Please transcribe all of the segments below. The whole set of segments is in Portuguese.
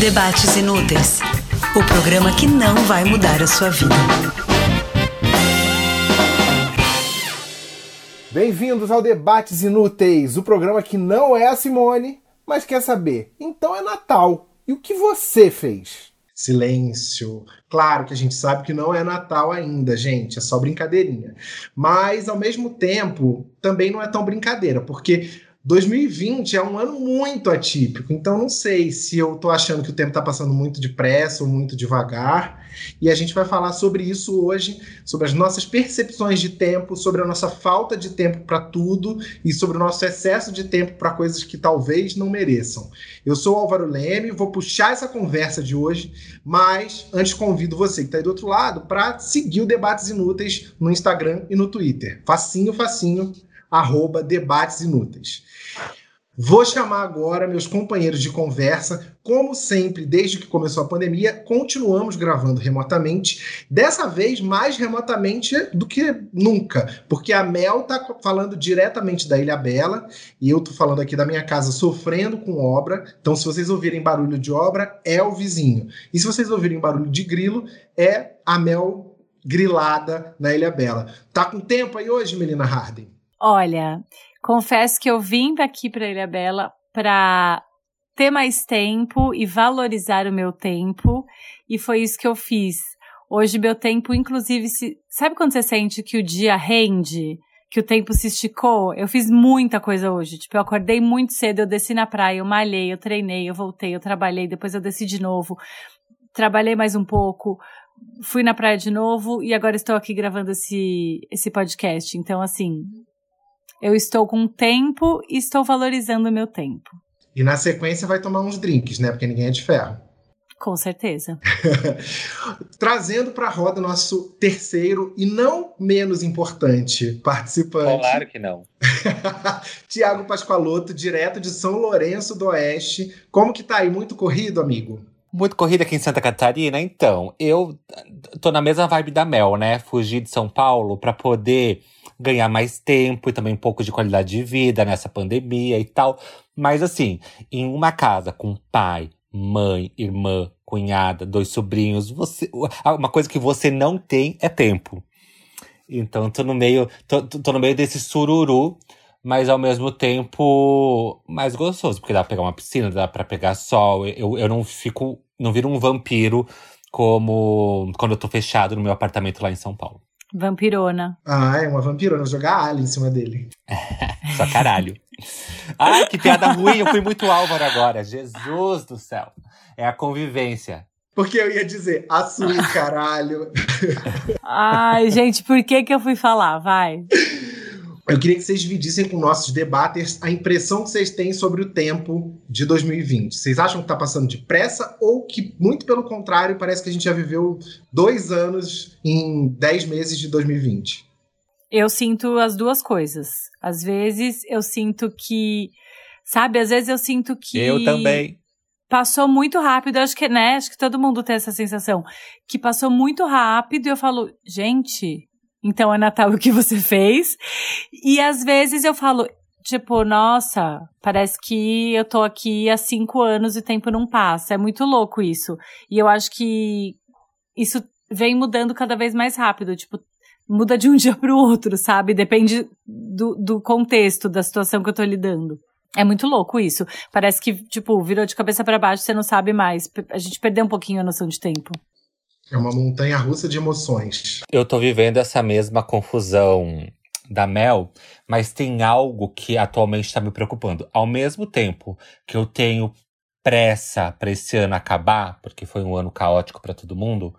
Debates Inúteis o programa que não vai mudar a sua vida. Bem-vindos ao Debates Inúteis, o programa que não é a Simone, mas quer saber. Então é Natal. E o que você fez? Silêncio. Claro que a gente sabe que não é Natal ainda, gente, é só brincadeirinha. Mas, ao mesmo tempo, também não é tão brincadeira, porque 2020 é um ano muito atípico, então não sei se eu tô achando que o tempo está passando muito depressa ou muito devagar. E a gente vai falar sobre isso hoje, sobre as nossas percepções de tempo, sobre a nossa falta de tempo para tudo e sobre o nosso excesso de tempo para coisas que talvez não mereçam. Eu sou Álvaro Leme, vou puxar essa conversa de hoje, mas antes convido você que está aí do outro lado para seguir o Debates Inúteis no Instagram e no Twitter. Facinho, facinho arroba debates inúteis. Vou chamar agora meus companheiros de conversa. Como sempre, desde que começou a pandemia, continuamos gravando remotamente. Dessa vez, mais remotamente do que nunca, porque a Mel tá falando diretamente da Ilha Bela e eu tô falando aqui da minha casa sofrendo com obra. Então, se vocês ouvirem barulho de obra, é o vizinho. E se vocês ouvirem barulho de grilo, é a Mel grilada na Ilha Bela. Tá com tempo aí hoje, Melina Harden? Olha, confesso que eu vim daqui para Ilha Bela para ter mais tempo e valorizar o meu tempo, e foi isso que eu fiz. Hoje meu tempo, inclusive, se, sabe quando você sente que o dia rende? Que o tempo se esticou? Eu fiz muita coisa hoje. Tipo, eu acordei muito cedo, eu desci na praia, eu malhei, eu treinei, eu voltei, eu trabalhei, depois eu desci de novo. Trabalhei mais um pouco, fui na praia de novo e agora estou aqui gravando esse, esse podcast. Então, assim, eu estou com tempo e estou valorizando o meu tempo. E na sequência vai tomar uns drinks, né? Porque ninguém é de ferro. Com certeza. Trazendo para a roda nosso terceiro e não menos importante participante. Claro que não. Tiago Pascoaloto, direto de São Lourenço do Oeste. Como que tá aí? Muito corrido, amigo? Muito corrida aqui em Santa Catarina? Então, eu tô na mesma vibe da Mel, né? Fugir de São Paulo para poder ganhar mais tempo e também um pouco de qualidade de vida nessa pandemia e tal. Mas assim, em uma casa com pai, mãe, irmã, cunhada, dois sobrinhos, você, uma coisa que você não tem é tempo. Então tô no meio, tô, tô no meio desse sururu, mas ao mesmo tempo mais gostoso, porque dá pra pegar uma piscina, dá pra pegar sol. Eu, eu não fico, não viro um vampiro como quando eu tô fechado no meu apartamento lá em São Paulo. Vampirona. Ah, é uma vampirona. Jogar alho em cima dele. Só caralho. Ai, que piada ruim. Eu fui muito Álvaro agora. Jesus do céu. É a convivência. Porque eu ia dizer, açúcar, caralho. Ai, gente, por que que eu fui falar? Vai. Eu queria que vocês dividissem com nossos debaters a impressão que vocês têm sobre o tempo de 2020. Vocês acham que está passando depressa ou que, muito pelo contrário, parece que a gente já viveu dois anos em dez meses de 2020? Eu sinto as duas coisas. Às vezes eu sinto que. Sabe, às vezes eu sinto que. Eu também. Passou muito rápido, acho que, né? Acho que todo mundo tem essa sensação. Que passou muito rápido e eu falo, gente, então é Natal o que você fez. E às vezes eu falo, tipo, nossa, parece que eu tô aqui há cinco anos e o tempo não passa. É muito louco isso. E eu acho que isso vem mudando cada vez mais rápido. Tipo, muda de um dia pro outro, sabe? Depende do, do contexto, da situação que eu tô lidando. É muito louco isso. Parece que, tipo, virou de cabeça para baixo, você não sabe mais. A gente perdeu um pouquinho a noção de tempo. É uma montanha russa de emoções. Eu tô vivendo essa mesma confusão da Mel, mas tem algo que atualmente está me preocupando. Ao mesmo tempo que eu tenho pressa para esse ano acabar, porque foi um ano caótico para todo mundo,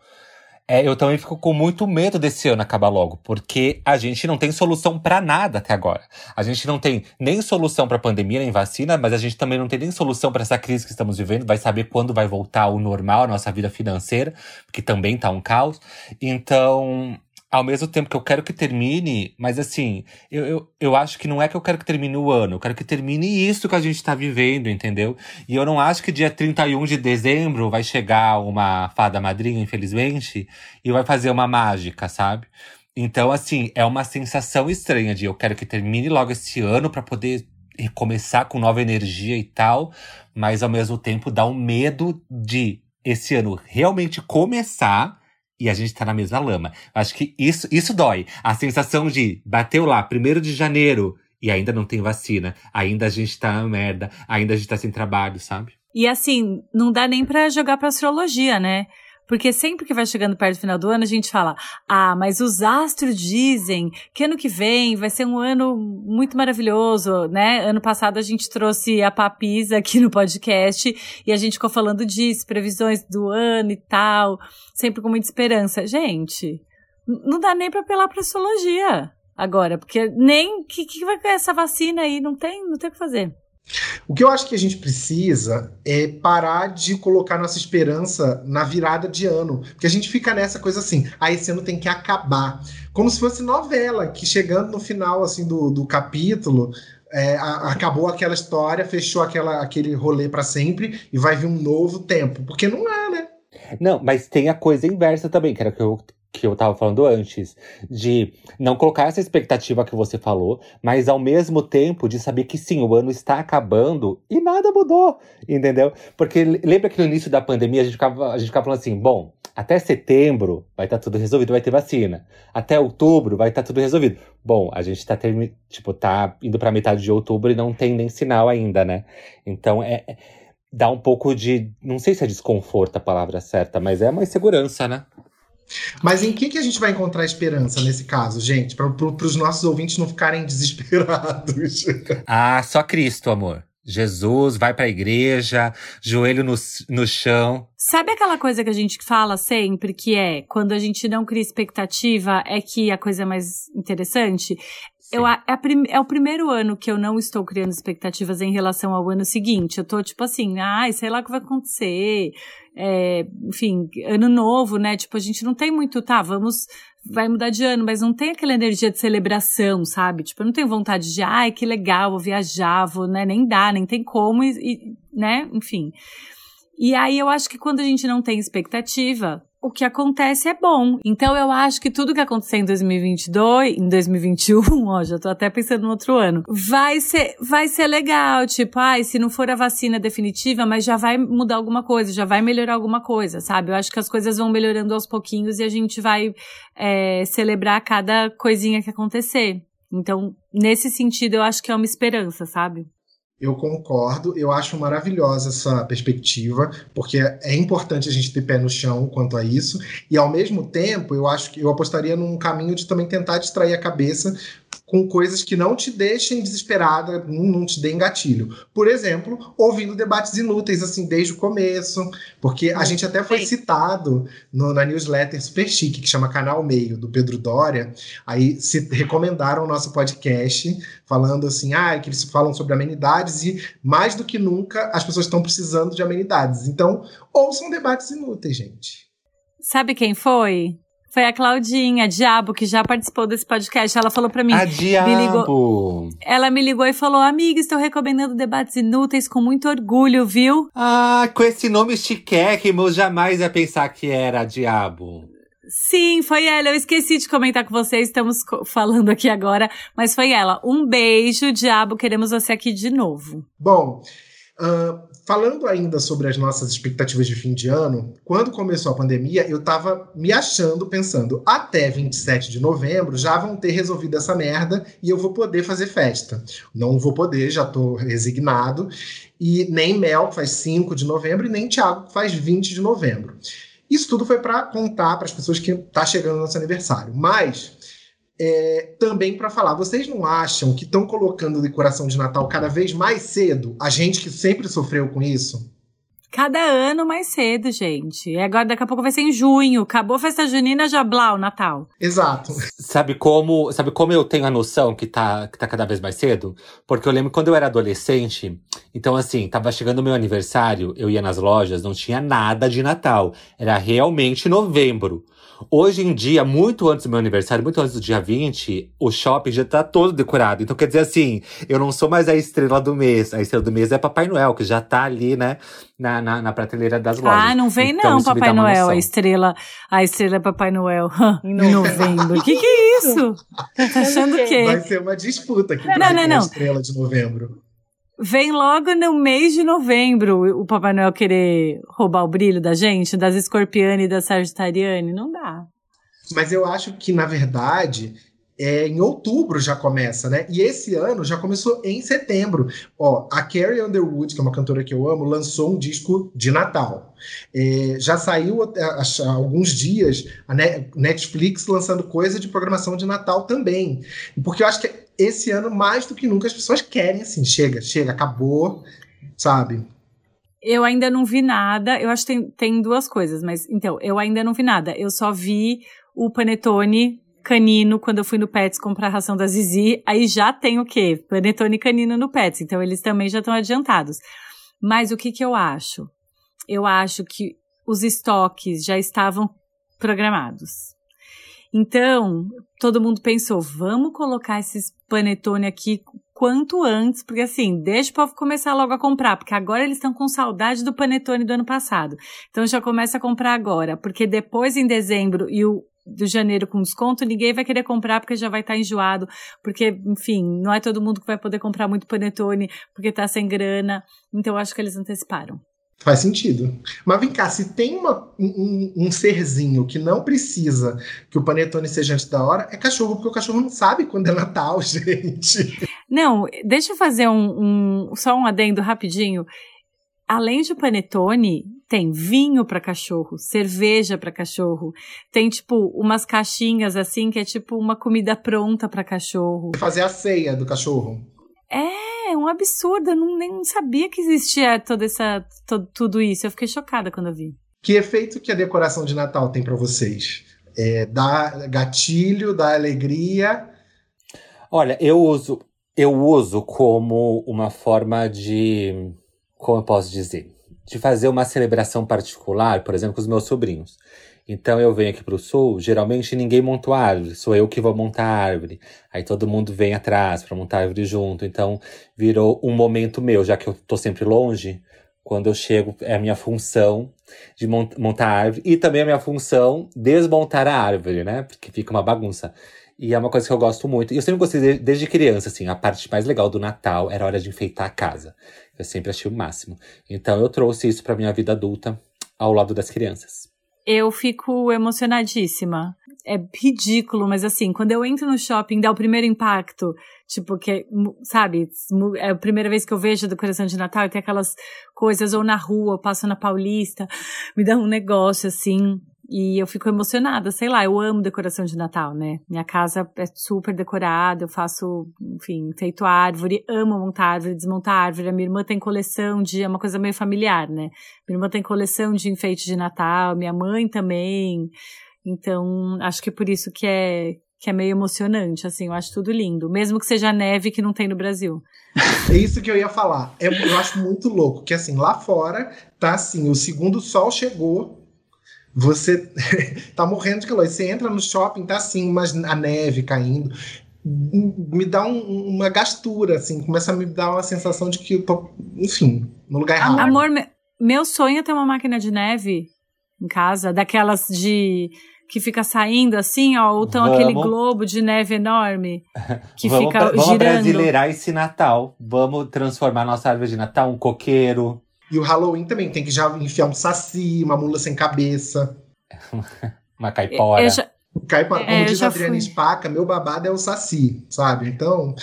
é, eu também fico com muito medo desse ano acabar logo, porque a gente não tem solução para nada até agora. A gente não tem nem solução para pandemia, nem vacina, mas a gente também não tem nem solução para essa crise que estamos vivendo. Vai saber quando vai voltar ao normal, a nossa vida financeira, que também tá um caos. Então, ao mesmo tempo que eu quero que termine, mas assim, eu, eu, eu acho que não é que eu quero que termine o ano, eu quero que termine isso que a gente tá vivendo, entendeu? E eu não acho que dia 31 de dezembro vai chegar uma fada madrinha, infelizmente, e vai fazer uma mágica, sabe? Então, assim, é uma sensação estranha de eu quero que termine logo esse ano para poder recomeçar com nova energia e tal, mas ao mesmo tempo dá um medo de esse ano realmente começar e a gente tá na mesma lama. Acho que isso, isso dói. A sensação de bateu lá, primeiro de janeiro, e ainda não tem vacina, ainda a gente tá na merda, ainda a gente tá sem trabalho, sabe? E assim, não dá nem pra jogar pra astrologia, né? Porque sempre que vai chegando perto do final do ano, a gente fala: ah, mas os astros dizem que ano que vem vai ser um ano muito maravilhoso, né? Ano passado a gente trouxe a Papisa aqui no podcast e a gente ficou falando disso, previsões do ano e tal, sempre com muita esperança. Gente, não dá nem pra apelar pra astrologia agora, porque nem que, que vai com essa vacina aí, não tem, não tem o que fazer. O que eu acho que a gente precisa é parar de colocar nossa esperança na virada de ano. Porque a gente fica nessa coisa assim, ah, esse ano tem que acabar. Como se fosse novela, que chegando no final assim do, do capítulo, é, a, acabou aquela história, fechou aquela, aquele rolê para sempre e vai vir um novo tempo. Porque não é, né? Não, mas tem a coisa inversa também, que era que eu que eu tava falando antes, de não colocar essa expectativa que você falou, mas ao mesmo tempo de saber que sim, o ano está acabando e nada mudou, entendeu? Porque lembra que no início da pandemia a gente ficava, a gente ficava falando assim, bom, até setembro vai estar tá tudo resolvido, vai ter vacina. Até outubro vai estar tá tudo resolvido. Bom, a gente tá, termi tipo, tá indo pra metade de outubro e não tem nem sinal ainda, né? Então é, é dá um pouco de, não sei se é desconforto a palavra certa, mas é uma insegurança, né? Mas em que, que a gente vai encontrar esperança nesse caso, gente? Para os nossos ouvintes não ficarem desesperados. Ah, só Cristo, amor. Jesus, vai para a igreja, joelho no, no chão. Sabe aquela coisa que a gente fala sempre, que é quando a gente não cria expectativa, é que a coisa é mais interessante? Eu, é, a, é, o primeiro ano que eu não estou criando expectativas em relação ao ano seguinte. Eu tô tipo assim, ai, sei lá o que vai acontecer. É, enfim, ano novo, né? Tipo, a gente não tem muito, tá, vamos, vai mudar de ano, mas não tem aquela energia de celebração, sabe? Tipo, eu não tenho vontade de, ai, que legal, vou viajar, vou, né? Nem dá, nem tem como, e, e né? Enfim. E aí eu acho que quando a gente não tem expectativa, o que acontece é bom. Então eu acho que tudo que acontecer em 2022, em 2021, ó, já tô até pensando no outro ano, vai ser, vai ser legal. Tipo, ai, se não for a vacina definitiva, mas já vai mudar alguma coisa, já vai melhorar alguma coisa, sabe? Eu acho que as coisas vão melhorando aos pouquinhos e a gente vai é, celebrar cada coisinha que acontecer. Então, nesse sentido, eu acho que é uma esperança, sabe? Eu concordo, eu acho maravilhosa essa perspectiva, porque é importante a gente ter pé no chão quanto a isso, e ao mesmo tempo eu acho que eu apostaria num caminho de também tentar distrair a cabeça com coisas que não te deixem desesperada, não te deem gatilho. Por exemplo, ouvindo debates inúteis, assim, desde o começo, porque a gente até foi citado no, na newsletter super chique, que chama Canal Meio, do Pedro Dória, aí se recomendaram o nosso podcast, falando assim, ah, que eles falam sobre amenidades e, mais do que nunca, as pessoas estão precisando de amenidades. Então, ouçam debates inúteis, gente. Sabe quem foi? Foi a Claudinha, Diabo, que já participou desse podcast. Ela falou para mim. A Diabo! Me ligou, ela me ligou e falou: Amiga, estou recomendando debates inúteis com muito orgulho, viu? Ah, com esse nome chiquérrimo, eu jamais ia pensar que era a Diabo. Sim, foi ela. Eu esqueci de comentar com vocês, estamos falando aqui agora, mas foi ela. Um beijo, Diabo. Queremos você aqui de novo. Bom, uh, falando ainda sobre as nossas expectativas de fim de ano, quando começou a pandemia, eu tava me achando, pensando, até 27 de novembro já vão ter resolvido essa merda e eu vou poder fazer festa. Não vou poder, já tô resignado. E nem Mel faz 5 de novembro e nem Thiago faz 20 de novembro. Isso tudo foi para contar para as pessoas que tá chegando o nosso aniversário. Mas é, também para falar, vocês não acham que estão colocando decoração de Natal cada vez mais cedo? A gente que sempre sofreu com isso? Cada ano mais cedo, gente. E agora, daqui a pouco vai ser em junho. Acabou a festa junina, já blá, o Natal. Exato. Sabe como, sabe como eu tenho a noção que tá, que tá cada vez mais cedo? Porque eu lembro quando eu era adolescente, então assim, tava chegando o meu aniversário, eu ia nas lojas, não tinha nada de Natal. Era realmente novembro. Hoje em dia, muito antes do meu aniversário, muito antes do dia 20, o shopping já tá todo decorado. Então quer dizer assim, eu não sou mais a estrela do mês. A estrela do mês é Papai Noel, que já tá ali, né, na, na, na prateleira das lojas. Ah, não vem então, não, Papai Noel, a estrela, a estrela é Papai Noel em novembro. que que é isso? Tá achando o quê? Vai ser uma disputa aqui não, não, não. a estrela de novembro. Vem logo no mês de novembro o Papai Noel querer roubar o brilho da gente, das escorpiane e da sagitariane. Não dá. Mas eu acho que, na verdade, é, em outubro já começa, né? E esse ano já começou em setembro. Ó, a Carrie Underwood, que é uma cantora que eu amo, lançou um disco de Natal. É, já saiu há alguns dias a Netflix lançando coisa de programação de Natal também. Porque eu acho que esse ano, mais do que nunca, as pessoas querem assim, chega, chega, acabou, sabe? Eu ainda não vi nada. Eu acho que tem, tem duas coisas, mas então, eu ainda não vi nada. Eu só vi o Panetone canino quando eu fui no Pets comprar a ração da Zizi, aí já tem o quê? Panetone canino no Pets, então eles também já estão adiantados. Mas o que que eu acho? Eu acho que os estoques já estavam programados. Então, todo mundo pensou, vamos colocar esses panetone aqui quanto antes, porque assim, deixa o povo começar logo a comprar, porque agora eles estão com saudade do panetone do ano passado. Então já começa a comprar agora, porque depois em dezembro e o do janeiro com desconto, ninguém vai querer comprar porque já vai estar tá enjoado, porque, enfim, não é todo mundo que vai poder comprar muito panetone porque está sem grana. Então, acho que eles anteciparam. Faz sentido. Mas vem cá, se tem uma, um, um, serzinho que não precisa que o panetone seja antes da hora, é cachorro, porque o cachorro não sabe quando é Natal, gente. Não, deixa eu fazer um, um só um adendo rapidinho além de panetone, tem vinho para cachorro, cerveja para cachorro, tem tipo umas caixinhas assim que é tipo uma comida pronta para cachorro. Fazer a ceia do cachorro. É, um absurdo, eu não, nem sabia que existia toda essa todo, tudo isso. Eu fiquei chocada quando eu vi. Que efeito que a decoração de Natal tem para vocês? É, dá gatilho, dá alegria? Olha, eu uso eu uso como uma forma de como eu posso dizer, de fazer uma celebração particular, por exemplo, com os meus sobrinhos. Então eu venho aqui para o sul, geralmente ninguém monta a árvore, sou eu que vou montar a árvore. Aí todo mundo vem atrás para montar a árvore junto. Então virou um momento meu, já que eu tô sempre longe. Quando eu chego, é a minha função de montar a árvore e também a minha função desmontar a árvore, né? Porque fica uma bagunça. E é uma coisa que eu gosto muito. E eu sempre gostei desde criança, assim. A parte mais legal do Natal era a hora de enfeitar a casa. Eu sempre achei o máximo. Então eu trouxe isso pra minha vida adulta ao lado das crianças. Eu fico emocionadíssima. É ridículo, mas assim, quando eu entro no shopping, dá o primeiro impacto. Tipo, que, sabe, é a primeira vez que eu vejo a decoração de Natal tem aquelas coisas, ou na rua, eu passo na Paulista, me dá um negócio assim. E eu fico emocionada, sei lá, eu amo decoração de Natal, né? Minha casa é super decorada, eu faço, enfim, feito árvore, amo montar árvore, desmontar árvore. A minha irmã tem coleção de, é uma coisa meio familiar, né? Minha irmã tem coleção de enfeite de Natal, minha mãe também. Então, acho que é por isso que é, que é meio emocionante, assim, eu acho tudo lindo. Mesmo que seja neve que não tem no Brasil. É isso que eu ia falar. É, eu acho muito louco, que assim, lá fora, tá assim, o segundo sol chegou, você tá morrendo de calor. Você entra no shopping, tá assim, mas a neve caindo. Me dá um, uma gastura, assim, começa a me dar uma sensação de que eu tô, enfim, no lugar errado. Amor, meu sonho é ter uma máquina de neve em casa, daquelas de que fica saindo assim, ó, ou então aquele globo de neve enorme que vamos fica pra, vamos girando. Vamos brasileirar esse Natal. Vamos transformar nossa árvore de Natal um coqueiro. E o Halloween também tem que já enfiar um saci, uma mula sem cabeça. uma caipora. Eu já... Caipora, como é, diz a Adriana. Spaca, meu babado é o saci, sabe? Então.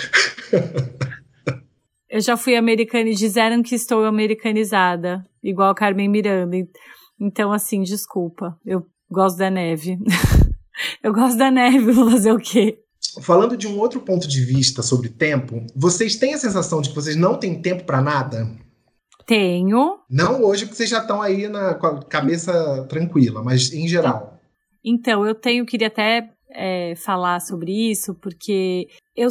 eu já fui americana e disseram que estou americanizada, igual a Carmen Miranda. Então, assim, desculpa. Eu gosto da neve. eu gosto da neve, vou fazer o quê? Falando de um outro ponto de vista sobre tempo, vocês têm a sensação de que vocês não têm tempo para nada? Tenho. Não hoje, porque vocês já estão aí na, com a cabeça tranquila, mas em geral. Então, eu tenho, queria até é, falar sobre isso, porque eu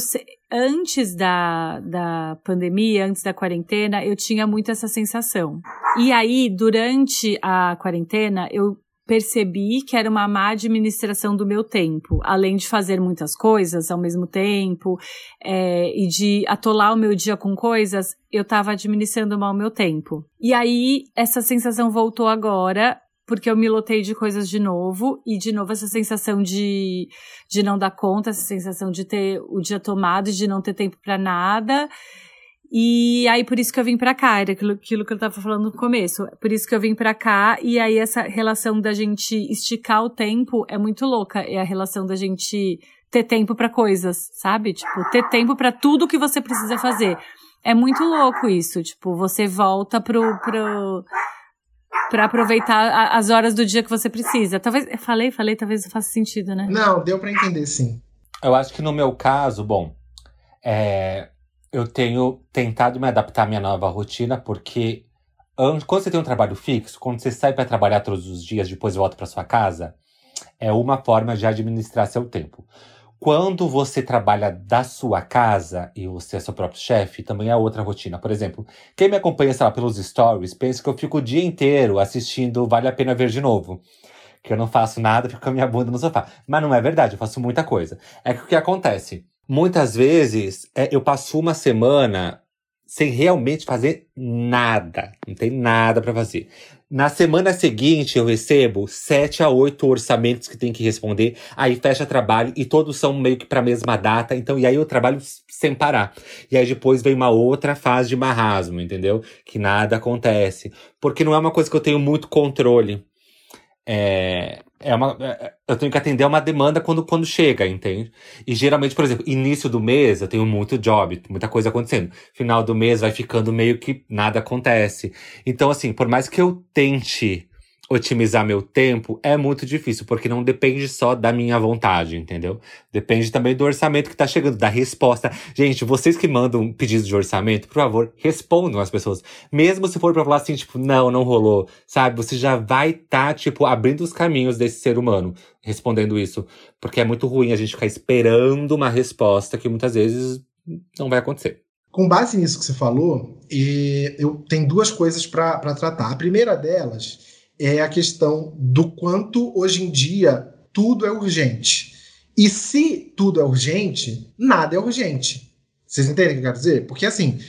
antes da, da pandemia, antes da quarentena, eu tinha muito essa sensação. E aí, durante a quarentena, eu percebi que era uma má administração do meu tempo. Além de fazer muitas coisas ao mesmo tempo é, e de atolar o meu dia com coisas, eu estava administrando mal o meu tempo. E aí, essa sensação voltou agora, porque eu me lotei de coisas de novo, e de novo essa sensação de, de não dar conta, essa sensação de ter o dia tomado, de não ter tempo para nada. E aí, por isso que eu vim pra cá, era aquilo, aquilo que eu tava falando no começo. Por isso que eu vim pra cá, e aí essa relação da gente esticar o tempo é muito louca. É a relação da gente ter tempo para coisas, sabe? Tipo, ter tempo para tudo que você precisa fazer. É muito louco isso. Tipo, você volta pro. pro para aproveitar as horas do dia que você precisa. Talvez. Falei, falei, talvez faça sentido, né? Não, deu para entender sim. Eu acho que no meu caso, bom, é, eu tenho tentado me adaptar à minha nova rotina, porque quando você tem um trabalho fixo, quando você sai para trabalhar todos os dias, depois volta para sua casa, é uma forma de administrar seu tempo. Quando você trabalha da sua casa e você é seu próprio chefe, também é outra rotina. Por exemplo, quem me acompanha, sei lá, pelos stories, pensa que eu fico o dia inteiro assistindo Vale a Pena Ver de Novo. Que eu não faço nada, fico com a minha bunda no sofá. Mas não é verdade, eu faço muita coisa. É que o que acontece? Muitas vezes é, eu passo uma semana sem realmente fazer nada. Não tem nada para fazer. Na semana seguinte, eu recebo sete a oito orçamentos que tem que responder. Aí fecha trabalho e todos são meio que para a mesma data. Então, e aí eu trabalho sem parar. E aí depois vem uma outra fase de marasmo, entendeu? Que nada acontece. Porque não é uma coisa que eu tenho muito controle. É, é uma, é, eu tenho que atender a uma demanda quando, quando chega, entende? E geralmente, por exemplo, início do mês eu tenho muito job, muita coisa acontecendo. Final do mês vai ficando meio que nada acontece. Então, assim, por mais que eu tente otimizar meu tempo é muito difícil, porque não depende só da minha vontade, entendeu? Depende também do orçamento que tá chegando, da resposta. Gente, vocês que mandam pedidos de orçamento, por favor, respondam as pessoas. Mesmo se for pra falar assim, tipo, não, não rolou, sabe? Você já vai tá, tipo, abrindo os caminhos desse ser humano respondendo isso. Porque é muito ruim a gente ficar esperando uma resposta que muitas vezes não vai acontecer. Com base nisso que você falou, eu tenho duas coisas para tratar. A primeira delas é a questão do quanto hoje em dia tudo é urgente. E se tudo é urgente, nada é urgente. Vocês entendem o que eu quero dizer? Porque assim,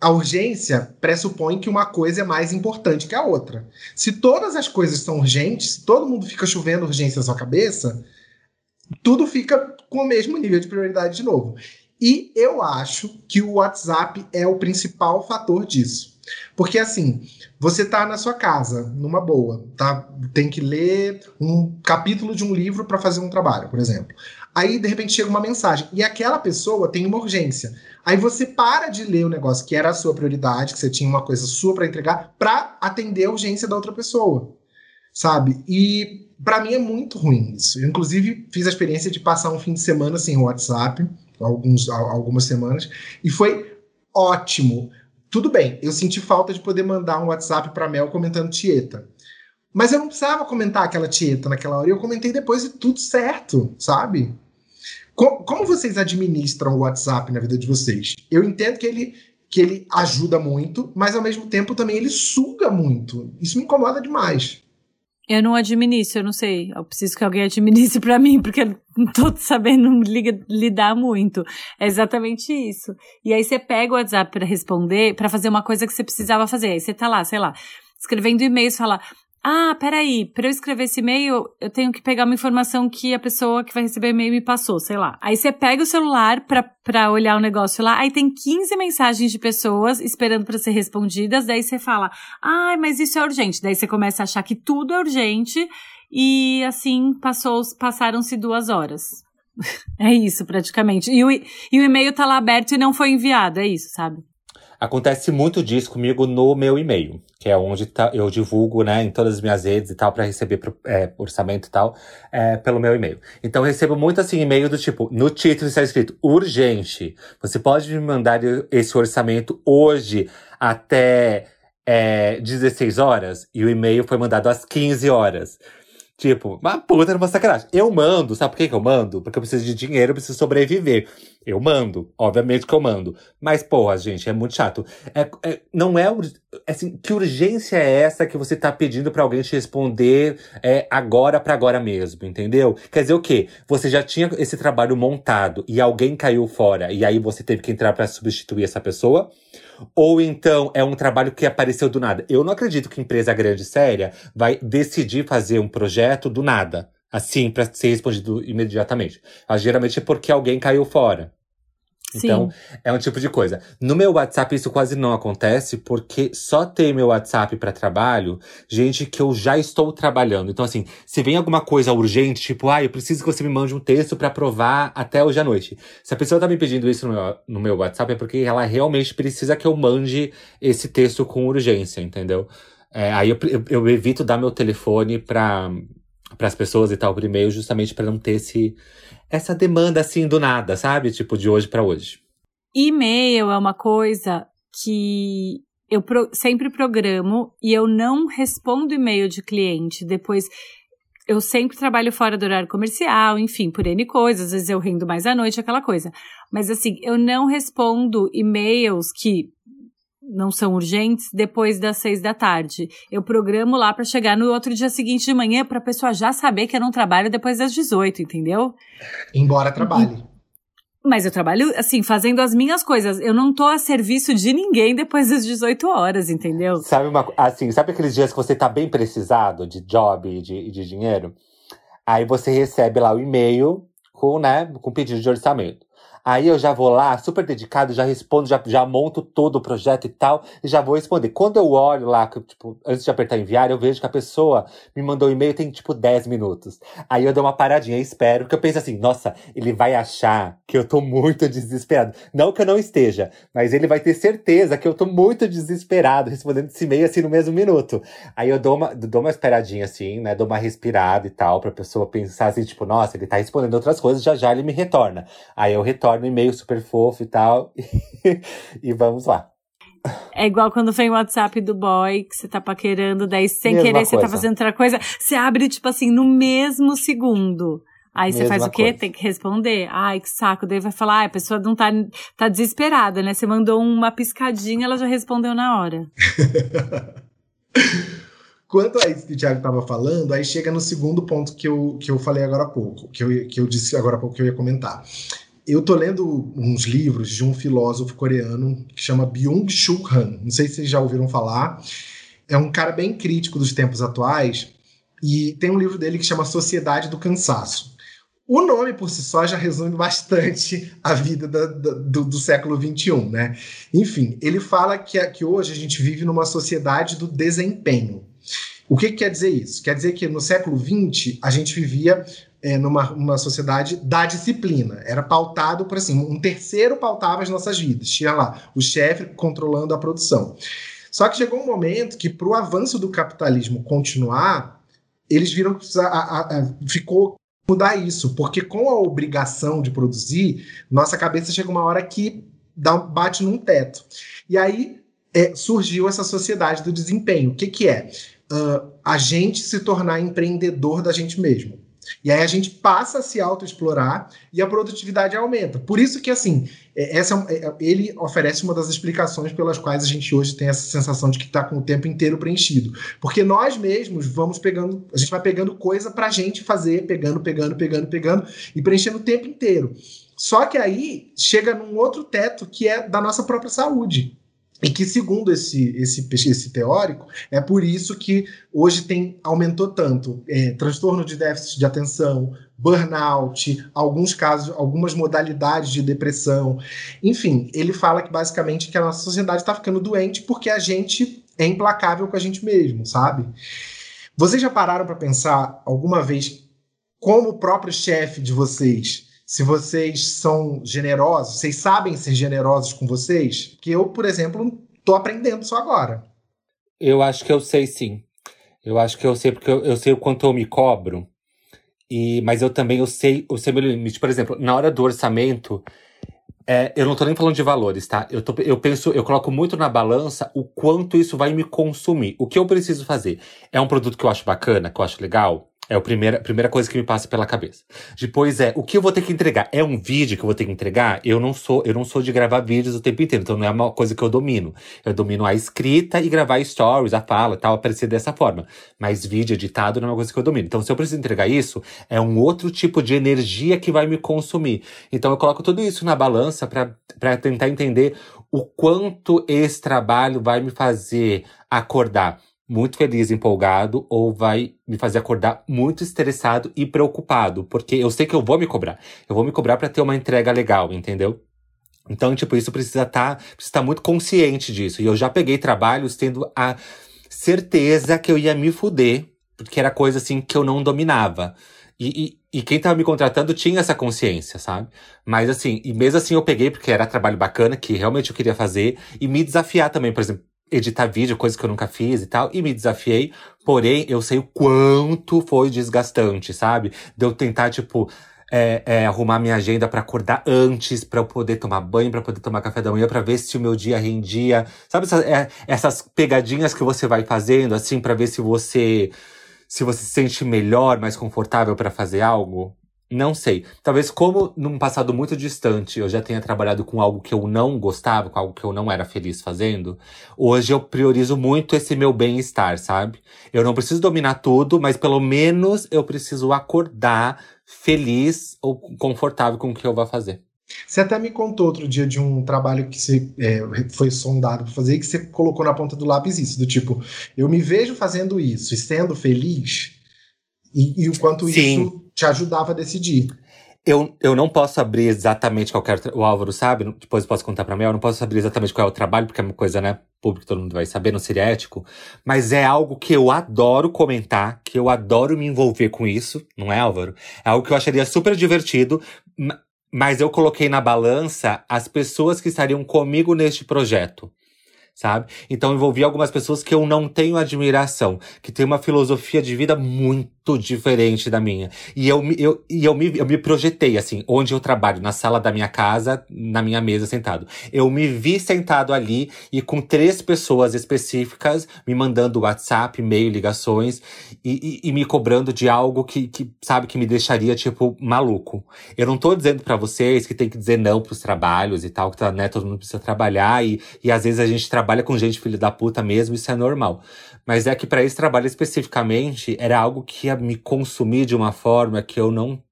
a urgência pressupõe que uma coisa é mais importante que a outra. Se todas as coisas são urgentes, se todo mundo fica chovendo urgência na sua cabeça, tudo fica com o mesmo nível de prioridade de novo. E eu acho que o WhatsApp é o principal fator disso. Porque assim, você tá na sua casa, numa boa, tá? Tem que ler um capítulo de um livro para fazer um trabalho, por exemplo. Aí de repente chega uma mensagem e aquela pessoa tem uma urgência. Aí você para de ler o negócio que era a sua prioridade, que você tinha uma coisa sua para entregar, para atender a urgência da outra pessoa. Sabe? E para mim é muito ruim isso. Eu, inclusive, fiz a experiência de passar um fim de semana sem WhatsApp, alguns, algumas semanas, e foi ótimo tudo bem, eu senti falta de poder mandar um WhatsApp para Mel comentando Tieta. Mas eu não precisava comentar aquela Tieta naquela hora. E eu comentei depois e tudo certo, sabe? Como, como vocês administram o WhatsApp na vida de vocês? Eu entendo que ele, que ele ajuda muito, mas ao mesmo tempo também ele suga muito. Isso me incomoda demais. Eu não administro, eu não sei. Eu preciso que alguém administre para mim, porque eu não tô sabendo lidar muito. É exatamente isso. E aí você pega o WhatsApp para responder, para fazer uma coisa que você precisava fazer. Aí você tá lá, sei lá, escrevendo e-mails, fala: ah, peraí, para eu escrever esse e-mail, eu tenho que pegar uma informação que a pessoa que vai receber o e-mail me passou, sei lá. Aí você pega o celular pra olhar o negócio lá, aí tem 15 mensagens de pessoas esperando para ser respondidas, daí você fala, ah, mas isso é urgente. Daí você começa a achar que tudo é urgente e assim passou, passaram-se duas horas. é isso, praticamente. E o, e o e-mail tá lá aberto e não foi enviado, é isso, sabe? Acontece muito disso comigo no meu e-mail, que é onde tá, eu divulgo, né, em todas as minhas redes e tal, para receber é, orçamento e tal, é, pelo meu e-mail. Então recebo muito assim e-mail do tipo, no título está escrito urgente. Você pode me mandar esse orçamento hoje até é, 16 horas? E o e-mail foi mandado às 15 horas. Tipo, uma puta numa sacanagem. Eu mando, sabe por que, que eu mando? Porque eu preciso de dinheiro, eu preciso sobreviver. Eu mando, obviamente que eu mando. Mas, porra, gente, é muito chato. É, é não é. Assim, que urgência é essa que você tá pedindo para alguém te responder é, agora para agora mesmo, entendeu? Quer dizer o quê? Você já tinha esse trabalho montado e alguém caiu fora e aí você teve que entrar para substituir essa pessoa? Ou então é um trabalho que apareceu do nada. Eu não acredito que empresa grande séria vai decidir fazer um projeto do nada, assim, para ser respondido imediatamente. Mas, geralmente é porque alguém caiu fora. Então, é um tipo de coisa. No meu WhatsApp isso quase não acontece, porque só tem meu WhatsApp para trabalho, gente que eu já estou trabalhando. Então, assim, se vem alguma coisa urgente, tipo, ah, eu preciso que você me mande um texto para provar até hoje à noite. Se a pessoa tá me pedindo isso no meu, no meu WhatsApp, é porque ela realmente precisa que eu mande esse texto com urgência, entendeu? É, aí eu, eu, eu, evito dar meu telefone para as pessoas e tal por e-mail, justamente para não ter esse essa demanda assim do nada, sabe? Tipo, de hoje para hoje. E-mail é uma coisa que eu pro, sempre programo e eu não respondo e-mail de cliente. Depois, eu sempre trabalho fora do horário comercial, enfim, por N coisas. Às vezes eu rendo mais à noite, aquela coisa. Mas assim, eu não respondo e-mails que não são urgentes depois das seis da tarde. Eu programo lá para chegar no outro dia seguinte de manhã para a pessoa já saber que eu não trabalho depois das 18, entendeu? Embora trabalhe. Mas eu trabalho, assim, fazendo as minhas coisas. Eu não tô a serviço de ninguém depois das 18 horas, entendeu? Sabe uma assim, sabe aqueles dias que você tá bem precisado de job e de, de dinheiro? Aí você recebe lá o e-mail com, né, com pedido de orçamento. Aí eu já vou lá, super dedicado, já respondo, já, já monto todo o projeto e tal, e já vou responder. Quando eu olho lá, tipo, antes de apertar enviar, eu vejo que a pessoa me mandou um e-mail tem tipo 10 minutos. Aí eu dou uma paradinha e espero, porque eu penso assim, nossa, ele vai achar que eu tô muito desesperado. Não que eu não esteja, mas ele vai ter certeza que eu tô muito desesperado respondendo esse e-mail assim no mesmo minuto. Aí eu dou uma, dou uma esperadinha assim, né, dou uma respirada e tal, pra pessoa pensar assim, tipo, nossa, ele tá respondendo outras coisas, já já ele me retorna. Aí eu retorno torna um e-mail super fofo e tal. e vamos lá. É igual quando vem o WhatsApp do boy, que você tá paquerando, daí sem Mesma querer coisa. você tá fazendo outra coisa, você abre, tipo assim, no mesmo segundo. Aí você faz o quê? Coisa. Tem que responder. Ai, que saco. Daí vai falar, ah, a pessoa não tá, tá desesperada, né? Você mandou uma piscadinha, ela já respondeu na hora. Quanto a isso que o Thiago estava falando, aí chega no segundo ponto que eu, que eu falei agora há pouco, que eu, que eu disse agora há pouco que eu ia comentar eu tô lendo uns livros de um filósofo coreano que chama Byung-Chul Han. Não sei se vocês já ouviram falar. É um cara bem crítico dos tempos atuais e tem um livro dele que chama Sociedade do Cansaço. O nome por si só já resume bastante a vida da, da, do, do, século XXI, né? Enfim, ele fala que, que hoje a gente vive numa sociedade do desempenho. O que, que, quer dizer isso? Quer dizer que no século XX a gente vivia é, numa uma sociedade da disciplina. Era pautado por assim, um terceiro pautava as nossas vidas. Tinha lá o chefe controlando a produção. Só que chegou um momento que, para o avanço do capitalismo continuar, eles viram que a, a, a, ficou mudar isso, porque com a obrigação de produzir, nossa cabeça chega uma hora que dá, bate num teto. E aí é, surgiu essa sociedade do desempenho. O que, que é? Uh, a gente se tornar empreendedor da gente mesmo. E aí a gente passa a se autoexplorar e a produtividade aumenta. Por isso que, assim, é, essa, é é, ele oferece uma das explicações pelas quais a gente hoje tem essa sensação de que está com o tempo inteiro preenchido. Porque nós mesmos vamos pegando, a gente vai pegando coisa para a gente fazer, pegando, pegando, pegando, pegando e preenchendo o tempo inteiro. Só que aí chega num outro teto que é da nossa própria saúde. E que, segundo esse, esse, esse teórico, é por isso que hoje tem aumentou tanto é, transtorno de déficit de atenção, burnout, alguns casos, algumas modalidades de depressão. Enfim, ele fala que basicamente que a nossa sociedade está ficando doente porque a gente é implacável com a gente mesmo, sabe? Vocês já pararam para pensar alguma vez como o próprio chefe de vocês se vocês são generosos, vocês sabem ser generosos com vocês, que eu, por exemplo, tô aprendendo só agora. Eu acho que eu sei sim. Eu acho que eu sei porque eu, eu sei o quanto eu me cobro. E, mas eu também eu sei, eu sei meu limite. Por exemplo, na hora do orçamento, é, eu não tô nem falando de valores, tá? Eu, tô, eu penso, eu coloco muito na balança o quanto isso vai me consumir. O que eu preciso fazer? É um produto que eu acho bacana, que eu acho legal? É a primeira, primeira coisa que me passa pela cabeça. Depois é, o que eu vou ter que entregar? É um vídeo que eu vou ter que entregar? Eu não sou, eu não sou de gravar vídeos o tempo inteiro, então não é uma coisa que eu domino. Eu domino a escrita e gravar stories, a fala e tal, aparecer dessa forma. Mas vídeo editado não é uma coisa que eu domino. Então, se eu preciso entregar isso, é um outro tipo de energia que vai me consumir. Então, eu coloco tudo isso na balança para tentar entender o quanto esse trabalho vai me fazer acordar muito feliz, empolgado, ou vai me fazer acordar muito estressado e preocupado, porque eu sei que eu vou me cobrar. Eu vou me cobrar para ter uma entrega legal, entendeu? Então, tipo, isso precisa estar tá, precisa tá muito consciente disso. E eu já peguei trabalhos tendo a certeza que eu ia me fuder, porque era coisa assim que eu não dominava. E, e, e, quem tava me contratando tinha essa consciência, sabe? Mas assim, e mesmo assim eu peguei porque era trabalho bacana, que realmente eu queria fazer, e me desafiar também, por exemplo, editar vídeo, coisa que eu nunca fiz e tal, e me desafiei. Porém, eu sei o quanto foi desgastante, sabe? De eu tentar, tipo, é, é, arrumar minha agenda para acordar antes, para eu poder tomar banho, para poder tomar café da manhã, para ver se o meu dia rendia. Sabe essas, é, essas pegadinhas que você vai fazendo, assim, para ver se você se você se sente melhor, mais confortável para fazer algo? Não sei. Talvez como num passado muito distante eu já tenha trabalhado com algo que eu não gostava, com algo que eu não era feliz fazendo, hoje eu priorizo muito esse meu bem-estar, sabe? Eu não preciso dominar tudo, mas pelo menos eu preciso acordar feliz ou confortável com o que eu vou fazer. Você até me contou outro dia de um trabalho que você é, foi sondado para fazer e que você colocou na ponta do lápis isso, do tipo, eu me vejo fazendo isso e sendo feliz, e, e o quanto Sim. isso te ajudava a decidir. Eu, eu não posso abrir exatamente qualquer. O Álvaro sabe, depois posso contar pra mim. Eu não posso abrir exatamente qual é o trabalho, porque é uma coisa, né? Público, todo mundo vai saber, não seria ético. Mas é algo que eu adoro comentar, que eu adoro me envolver com isso, não é, Álvaro? É algo que eu acharia super divertido. Mas eu coloquei na balança as pessoas que estariam comigo neste projeto sabe? Então envolvi algumas pessoas que eu não tenho admiração, que têm uma filosofia de vida muito diferente da minha. E eu, eu, e eu, me, eu me projetei, assim, onde eu trabalho, na sala da minha casa, na minha mesa sentado. Eu me vi sentado ali e com três pessoas específicas me mandando WhatsApp, e-mail, ligações e, e, e, me cobrando de algo que, que, sabe, que me deixaria, tipo, maluco. Eu não tô dizendo para vocês que tem que dizer não pros trabalhos e tal, que tá, né, todo mundo precisa trabalhar e, e às vezes a gente trabalha com gente filho da puta mesmo, isso é normal. Mas é que para esse trabalho especificamente era algo que ia me consumir de uma forma que eu não,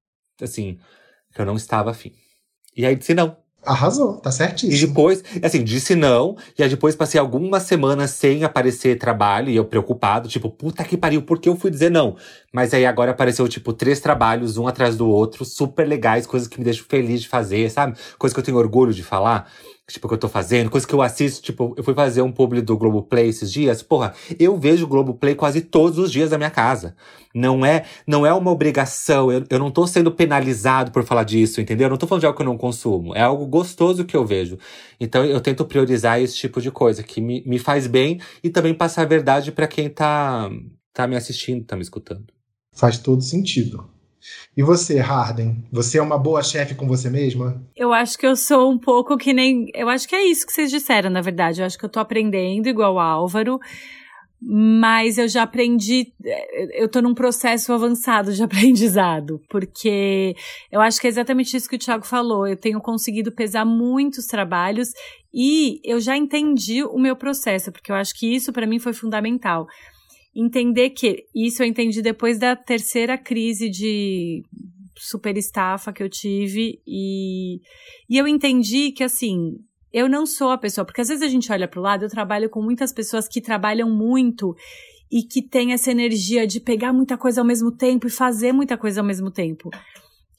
assim, que eu não estava afim. E aí disse não. Arrasou, tá certíssimo. E depois, assim, disse não. E aí depois passei algumas semanas sem aparecer trabalho. E eu preocupado, tipo, puta que pariu, por que eu fui dizer não? Mas aí agora apareceu, tipo, três trabalhos, um atrás do outro, super legais, coisas que me deixam feliz de fazer, sabe? Coisas que eu tenho orgulho de falar tipo, que eu tô fazendo, coisa que eu assisto, tipo, eu fui fazer um publi do Globoplay esses dias, porra, eu vejo o Globoplay quase todos os dias da minha casa. Não é, não é uma obrigação, eu, eu não tô sendo penalizado por falar disso, entendeu? Eu não tô falando de algo que eu não consumo, é algo gostoso que eu vejo. Então eu tento priorizar esse tipo de coisa, que me, me faz bem e também passar a verdade para quem tá, tá me assistindo, tá me escutando. Faz todo sentido. E você, Harden? Você é uma boa chefe com você mesma? Eu acho que eu sou um pouco que nem. Eu acho que é isso que vocês disseram, na verdade. Eu acho que eu tô aprendendo igual o Álvaro. Mas eu já aprendi, eu tô num processo avançado de aprendizado, porque eu acho que é exatamente isso que o Thiago falou. Eu tenho conseguido pesar muitos trabalhos e eu já entendi o meu processo, porque eu acho que isso para mim foi fundamental entender que isso eu entendi depois da terceira crise de super estafa que eu tive e, e eu entendi que assim eu não sou a pessoa porque às vezes a gente olha para o lado eu trabalho com muitas pessoas que trabalham muito e que têm essa energia de pegar muita coisa ao mesmo tempo e fazer muita coisa ao mesmo tempo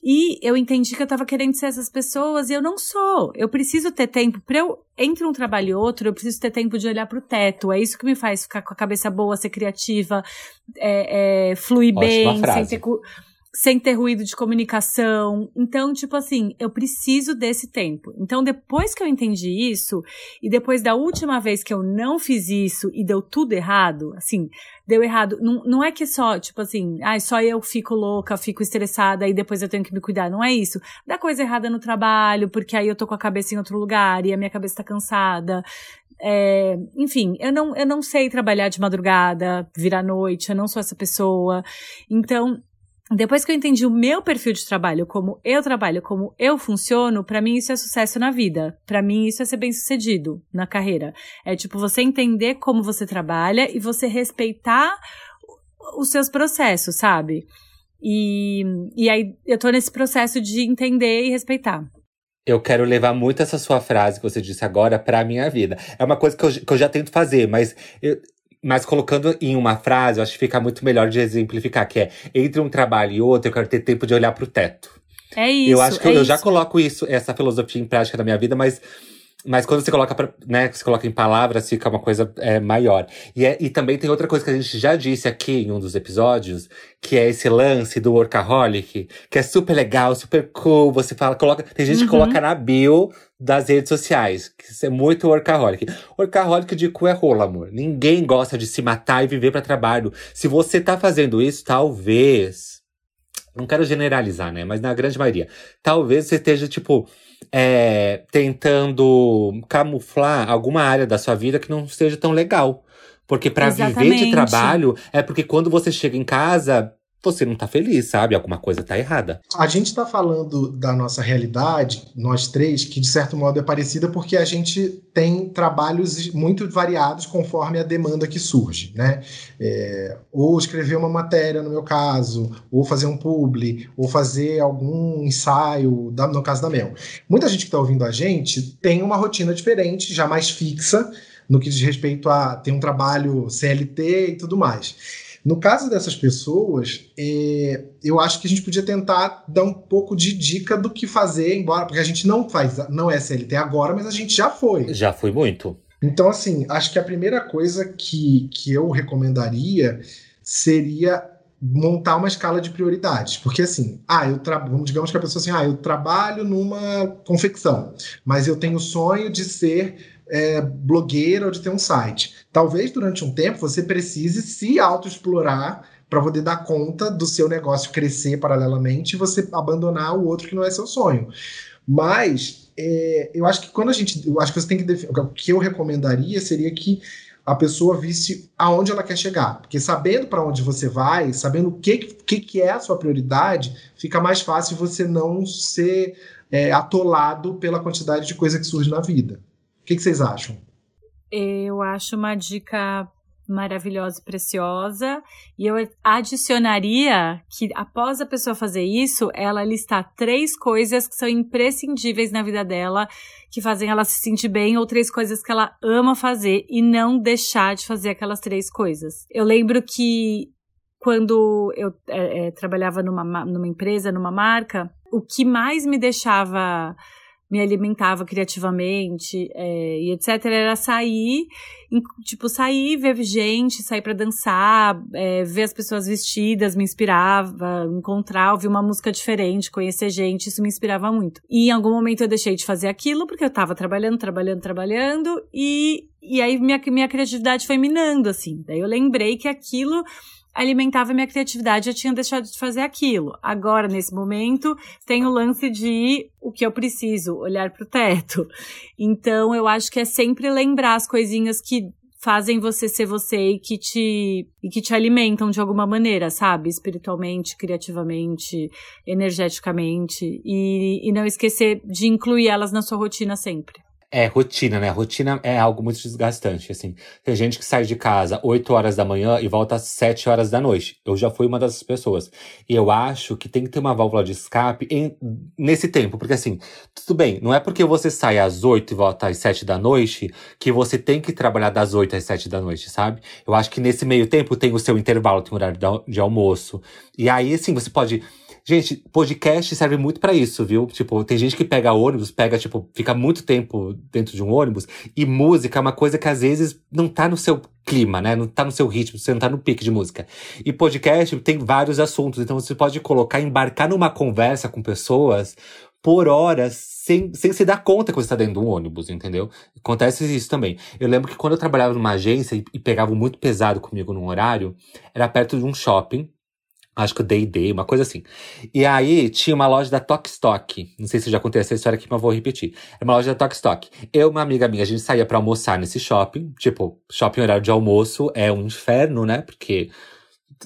e eu entendi que eu estava querendo ser essas pessoas e eu não sou. Eu preciso ter tempo. Para eu, entre um trabalho e outro, eu preciso ter tempo de olhar para o teto. É isso que me faz ficar com a cabeça boa, ser criativa, é, é, fluir Ótima bem, frase. sem ter sem ter ruído de comunicação. Então, tipo assim, eu preciso desse tempo. Então, depois que eu entendi isso, e depois da última vez que eu não fiz isso e deu tudo errado, assim, deu errado. Não, não é que só, tipo assim, ah, só eu fico louca, fico estressada e depois eu tenho que me cuidar. Não é isso. Dá coisa errada no trabalho, porque aí eu tô com a cabeça em outro lugar e a minha cabeça tá cansada. É, enfim, eu não, eu não sei trabalhar de madrugada, virar noite, eu não sou essa pessoa. Então, depois que eu entendi o meu perfil de trabalho, como eu trabalho, como eu funciono, para mim isso é sucesso na vida. Para mim isso é ser bem-sucedido na carreira. É tipo você entender como você trabalha e você respeitar os seus processos, sabe? E, e aí eu tô nesse processo de entender e respeitar. Eu quero levar muito essa sua frase que você disse agora pra minha vida. É uma coisa que eu, que eu já tento fazer, mas eu, mas colocando em uma frase, eu acho que fica muito melhor de exemplificar, que é entre um trabalho e outro, eu quero ter tempo de olhar pro teto. É isso. Eu acho que é eu, isso. já coloco isso, essa filosofia em prática na minha vida, mas mas quando você coloca, pra, né, você coloca em palavras, fica uma coisa é, maior. E, é, e também tem outra coisa que a gente já disse aqui em um dos episódios, que é esse lance do workaholic, que é super legal, super cool. Você fala, coloca, tem gente Uhum. que coloca na bio das redes sociais, que isso é muito workaholic. Workaholic de cu é rola, amor. Ninguém gosta de se matar e viver para trabalho. Se você tá fazendo isso, talvez não quero generalizar, né? Mas na grande maioria. Talvez você esteja, tipo, é, tentando camuflar alguma área da sua vida que não seja tão legal. Porque pra viver de trabalho é porque quando você chega em casa, você não tá feliz, sabe? Alguma coisa tá errada. A gente está falando da nossa realidade, nós três, que de certo modo é parecida porque a gente tem trabalhos muito variados conforme a demanda que surge, né? É, ou escrever uma matéria, no meu caso, ou fazer um publi, ou fazer algum ensaio, no caso da Mel. Muita gente que está ouvindo a gente tem uma rotina diferente, já mais fixa, no que diz respeito a ter um trabalho CLT e tudo mais. No caso dessas pessoas, é, eu acho que a gente podia tentar dar um pouco de dica do que fazer, embora porque a gente não faz, não é CLT agora, mas a gente já foi. Já fui muito. Então, assim, acho que a primeira coisa que, que eu recomendaria seria montar uma escala de prioridades. Porque, assim, ah, eu trabalho, digamos que a pessoa assim, ah, eu trabalho numa confecção, mas eu tenho o sonho de ser é, blogueira ou de ter um site. Talvez durante um tempo você precise se autoexplorar para poder dar conta do seu negócio crescer paralelamente e você abandonar o outro que não é seu sonho. Mas é, eu acho que quando a gente. Eu acho que você tem que. O que eu recomendaria seria que a pessoa visse aonde ela quer chegar. Porque sabendo para onde você vai, sabendo o que, que, que é a sua prioridade, fica mais fácil você não ser é, atolado pela quantidade de coisa que surge na vida. Que, que vocês acham? Eu acho uma dica maravilhosa e preciosa. E eu adicionaria que após a pessoa fazer isso, ela listar três coisas que são imprescindíveis na vida dela, que fazem ela se sentir bem, ou três coisas que ela ama fazer e não deixar de fazer aquelas três coisas. Eu lembro que quando eu é, é, trabalhava numa, ma- numa empresa, numa marca, o que mais me deixava me alimentava criativamente é, e etc. Era sair, tipo, sair, ver gente, sair pra dançar, é, ver as pessoas vestidas, me inspirava, encontrar, ouvir uma música diferente, conhecer gente, isso me inspirava muito. E em algum momento eu deixei de fazer aquilo porque eu tava trabalhando, trabalhando, trabalhando e, e aí minha, minha criatividade foi minando, assim. Daí eu lembrei que aquilo alimentava minha criatividade, eu tinha deixado de fazer aquilo. Agora, nesse momento, tem o lance de o que eu preciso, olhar pro teto. Então, eu acho que é sempre lembrar as coisinhas que fazem você ser você e que te e que te alimentam de alguma maneira, sabe? Espiritualmente, criativamente, energeticamente e, e não esquecer de incluir elas na sua rotina sempre. É, rotina, né? Rotina é algo muito desgastante, assim. Tem gente que sai de casa 8 horas da manhã e volta às 7 horas da noite. Eu já fui uma dessas pessoas. E eu acho que tem que ter uma válvula de escape em- nesse tempo. Porque, assim, tudo bem, não é porque você sai às 8 e volta às 7 da noite que você tem que trabalhar das 8 às 7 da noite, sabe? Eu acho que nesse meio tempo tem o seu intervalo, tem o horário de al- de almoço. E aí, assim, você pode Gente, podcast serve muito pra isso, viu? Tipo, tem gente que pega ônibus, pega, tipo, fica muito tempo dentro de um ônibus, e música é uma coisa que às vezes não tá no seu clima, né? Não tá no seu ritmo, você não tá no pique de música. E podcast tem vários assuntos, então você pode colocar, embarcar numa conversa com pessoas por horas, sem, sem se dar conta que você tá dentro de um ônibus, entendeu? Acontece isso também. Eu lembro que quando eu trabalhava numa agência e, e pegava muito pesado comigo num horário, era perto de um shopping, Acho que o Day Day, uma coisa assim. E aí tinha uma loja da Tok Stock. Não sei se já contei essa história aqui, mas vou repetir. Era uma loja da Tok Stock. Eu e uma amiga minha, a gente saía pra almoçar nesse shopping. Tipo, shopping horário de almoço é um inferno, né? Porque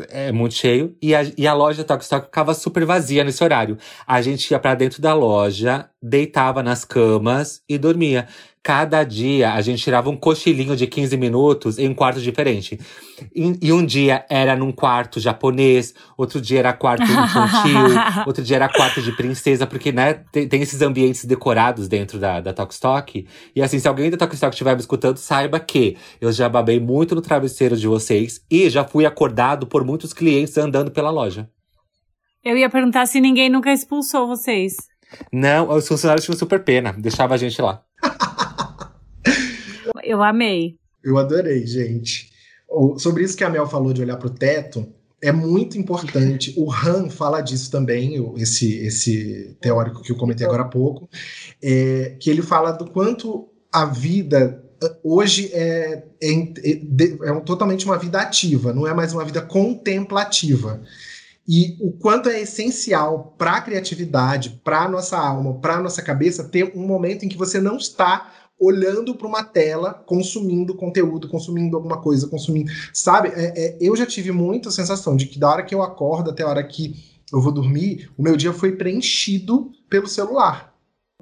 é muito cheio. E a, e a loja da Tok Stock ficava super vazia nesse horário. A gente ia pra dentro da loja, deitava nas camas e dormia. Cada dia a gente tirava um cochilinho de 15 minutos em um quarto diferente. E, e um dia era num quarto japonês, outro dia era quarto infantil, outro dia era quarto de princesa, porque, né, tem, tem esses ambientes decorados dentro da, da Tok Stock. E assim, se alguém da Tok Stock estiver me escutando, saiba que eu já babei muito no travesseiro de vocês e já fui acordado por muitos clientes andando pela loja. Eu ia perguntar se ninguém nunca expulsou vocês. Não, os funcionários tinham super pena, deixava a gente lá. Eu amei. Eu adorei, gente. Sobre isso que a Mel falou de olhar para o teto, é muito importante. O Han fala disso também, esse, esse teórico que eu comentei agora há pouco, é, que ele fala do quanto a vida eh, hoje é, é, é é totalmente uma vida ativa, não é mais uma vida contemplativa. E o quanto é essencial para a criatividade, para a nossa alma, para a nossa cabeça, ter um momento em que você não está olhando para uma tela, consumindo conteúdo, consumindo alguma coisa, consumindo. Sabe? É- é, eu já tive muita sensação de que da hora que eu acordo até a hora que eu vou dormir, o meu dia foi preenchido pelo celular.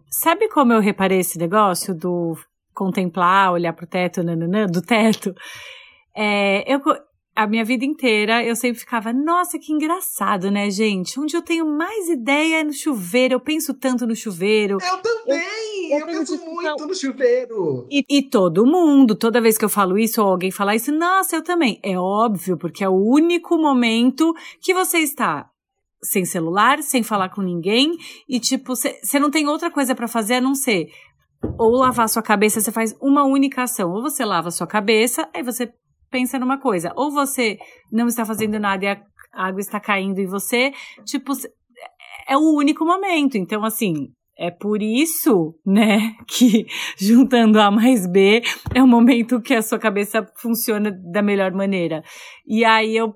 Sabe como eu reparei esse negócio do contemplar, olhar pro teto, nananã, do teto? É, eu, a minha vida inteira eu sempre ficava, nossa, que engraçado, né, gente? Onde eu tenho mais ideia é no chuveiro, eu penso tanto no chuveiro. Eu também! eu Eu, tenho penso discussão. muito no chuveiro. E, e todo mundo, toda vez que eu falo isso ou alguém falar isso, nossa, eu também. É óbvio, porque é o único momento que você está sem celular, sem falar com ninguém e tipo, você não tem outra coisa pra fazer a não ser ou lavar sua cabeça, você faz uma única ação. Ou você lava sua cabeça, aí você pensa numa coisa. Ou você não está fazendo nada e a água está caindo em você, tipo, é o único momento. Então, assim, é por isso, né, que juntando A mais B é o momento que a sua cabeça funciona da melhor maneira. E aí eu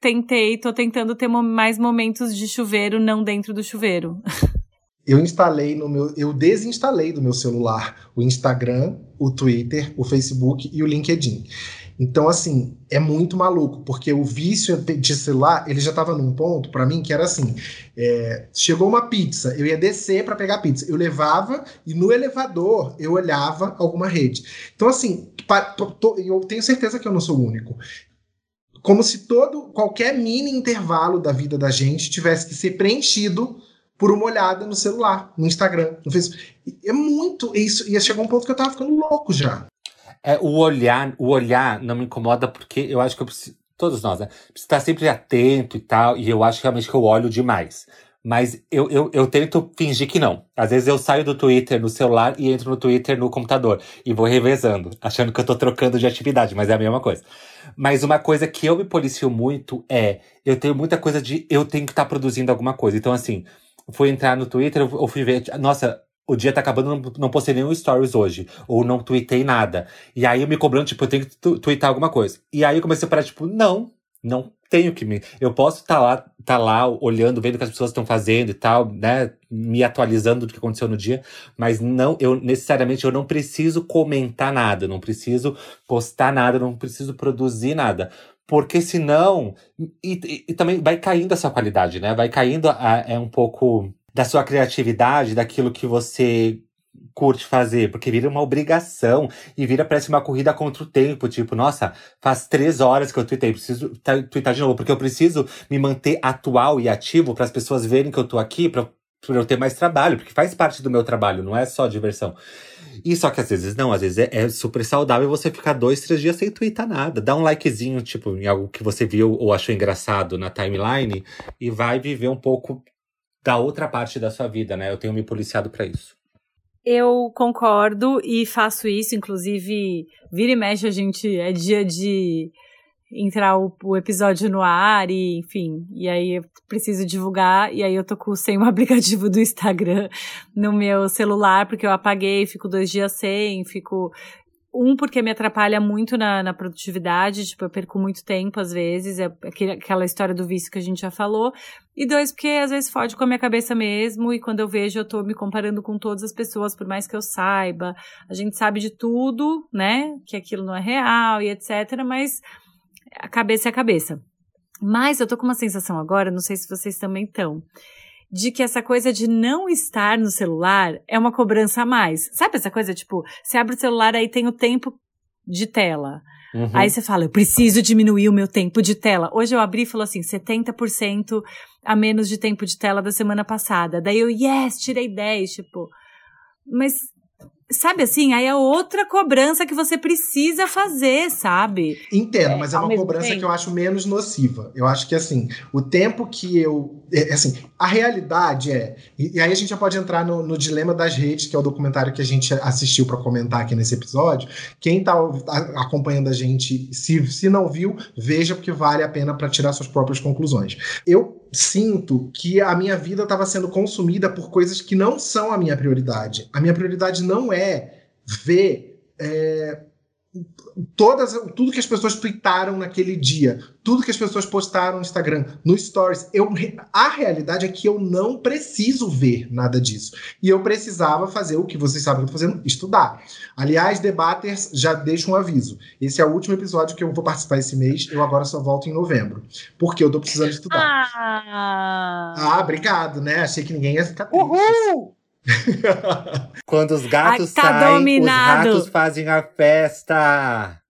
tentei, tô tentando ter mais momentos de chuveiro, não dentro do chuveiro. Eu instalei no meu, eu desinstalei do meu celular o Instagram, o Twitter, o Facebook e o LinkedIn. Então, assim, é muito maluco, porque o vício de celular, ele já estava num ponto para mim que era assim: é, chegou uma pizza, eu ia descer para pegar pizza, eu levava e no elevador eu olhava alguma rede. Então, assim, eu tenho certeza que eu não sou o único. Como se todo qualquer mini intervalo da vida da gente tivesse que ser preenchido por uma olhada no celular, no Instagram, no Facebook. E É muito isso. Ia chegar um ponto que eu tava ficando louco já. É, o olhar, o olhar não me incomoda porque eu acho que eu preciso. Todos nós, né? Precisa estar sempre atento e tal. E eu acho realmente que eu olho demais. Mas eu, eu, eu tento fingir que não. Às vezes eu saio do Twitter no celular e entro no Twitter no computador. E vou revezando, achando que eu tô trocando de atividade, mas é a mesma coisa. Mas uma coisa que eu me policio muito é. Eu tenho muita coisa de. Eu tenho que estar produzindo alguma coisa. Então, assim, fui entrar no Twitter, eu fui ver. Nossa, o dia tá acabando, não, não postei nenhum stories hoje. Ou não tweetei nada. E aí eu me cobrando, tipo, eu tenho que tu- tweetar alguma coisa. E aí eu comecei a parar, tipo, não, não tenho que me. Eu posso estar lá, tá lá olhando, vendo o que as pessoas estão fazendo e tal, né? Me atualizando do que aconteceu no dia. Mas não, eu necessariamente eu não preciso comentar nada, não preciso postar nada, não preciso produzir nada. Porque senão. E, e- e também vai caindo essa qualidade, né? Vai caindo a- é um pouco da sua criatividade, daquilo que você curte fazer, porque vira uma obrigação e vira, parece uma corrida contra o tempo. Tipo, nossa, faz três horas que eu tuitei, preciso ta- tuitar de novo, porque eu preciso me manter atual e ativo para as pessoas verem que eu tô aqui, pra eu ter mais trabalho, porque faz parte do meu trabalho, não é só diversão. E só que às vezes não, às vezes é, é super saudável você ficar dois, três dias sem twittar nada. Dá um likezinho, tipo, em algo que você viu ou achou engraçado na timeline e vai viver um pouco da outra parte da sua vida, né? Eu tenho me policiado pra isso. Eu concordo e faço isso, inclusive, vira e mexe a gente, é dia de entrar o, o episódio no ar e, enfim, e aí eu preciso divulgar e aí eu tô com, sem o aplicativo do Instagram no meu celular, porque eu apaguei, fico dois dias sem, fico... Um, porque me atrapalha muito na, na produtividade, tipo, eu perco muito tempo às vezes, é aquela história do vício que a gente já falou. E dois, porque às vezes fode com a minha cabeça mesmo, e quando eu vejo, eu tô me comparando com todas as pessoas, por mais que eu saiba. A gente sabe de tudo, né? Que aquilo não é real e etc. Mas a cabeça é a cabeça. Mas eu tô com uma sensação agora, não sei se vocês também estão, de que essa coisa de não estar no celular é uma cobrança a mais. Sabe essa coisa, tipo, você abre o celular aí tem o tempo de tela. Uhum. Aí você fala, eu preciso diminuir o meu tempo de tela. Hoje eu abri e falou assim, 70% a menos de tempo de tela da semana passada. Daí eu, yes, tirei 10, tipo. Mas sabe assim, aí é outra cobrança que você precisa fazer, sabe? Entendo, mas é ao uma cobrança tempo. que eu acho menos nociva. Eu acho que, assim, o tempo que eu. é, assim, a realidade é. E, e aí a gente já pode entrar no, no Dilema das Redes, que é o documentário que a gente assistiu para comentar aqui nesse episódio. Quem tá a- acompanhando a gente, se, se não viu, veja, porque vale a pena para tirar suas próprias conclusões. Eu sinto que a minha vida estava sendo consumida por coisas que não são a minha prioridade. A minha prioridade não é ver. é, todas tudo que as pessoas tweetaram naquele dia, tudo que as pessoas postaram no Instagram, no Stories, eu a realidade é que eu não preciso ver nada disso. E eu precisava fazer o que vocês sabem que eu tô fazendo, estudar. Aliás, debaters, já deixo um aviso. Esse é o último episódio que eu vou participar esse mês, eu agora só volto em novembro, porque eu tô precisando estudar. Ah, Ah, obrigado, né? Achei que ninguém ia ficar triste. Quando os gatos Ai, tá saem, dominado. os ratos fazem a festa.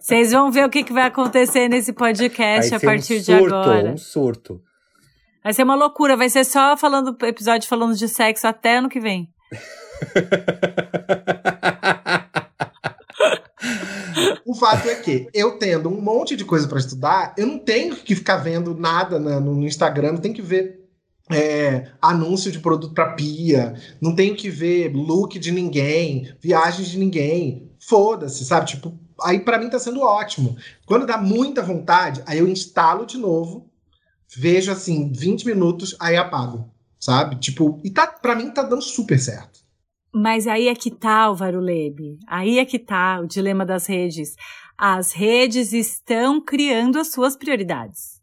vocês vão ver o que, que vai acontecer nesse podcast Vai a partir um de surto, agora. um surto. Vai ser uma loucura, vai ser só falando episódio falando de sexo até ano que vem. O fato é que eu tendo um monte de coisa para estudar, eu não tenho que ficar vendo nada na- no, no Instagram, não tenho que ver é, anúncio de produto para pia, não tenho que ver look de ninguém, viagens de ninguém. Foda-se, sabe? Tipo, aí para mim tá sendo ótimo. Quando dá muita vontade, aí eu instalo de novo, vejo assim 20 minutos, aí apago, sabe? Tipo, e tá para mim tá dando super certo. Mas aí é que tá, Álvaro Lebe. Aí é que tá o dilema das redes. As redes estão criando as suas prioridades.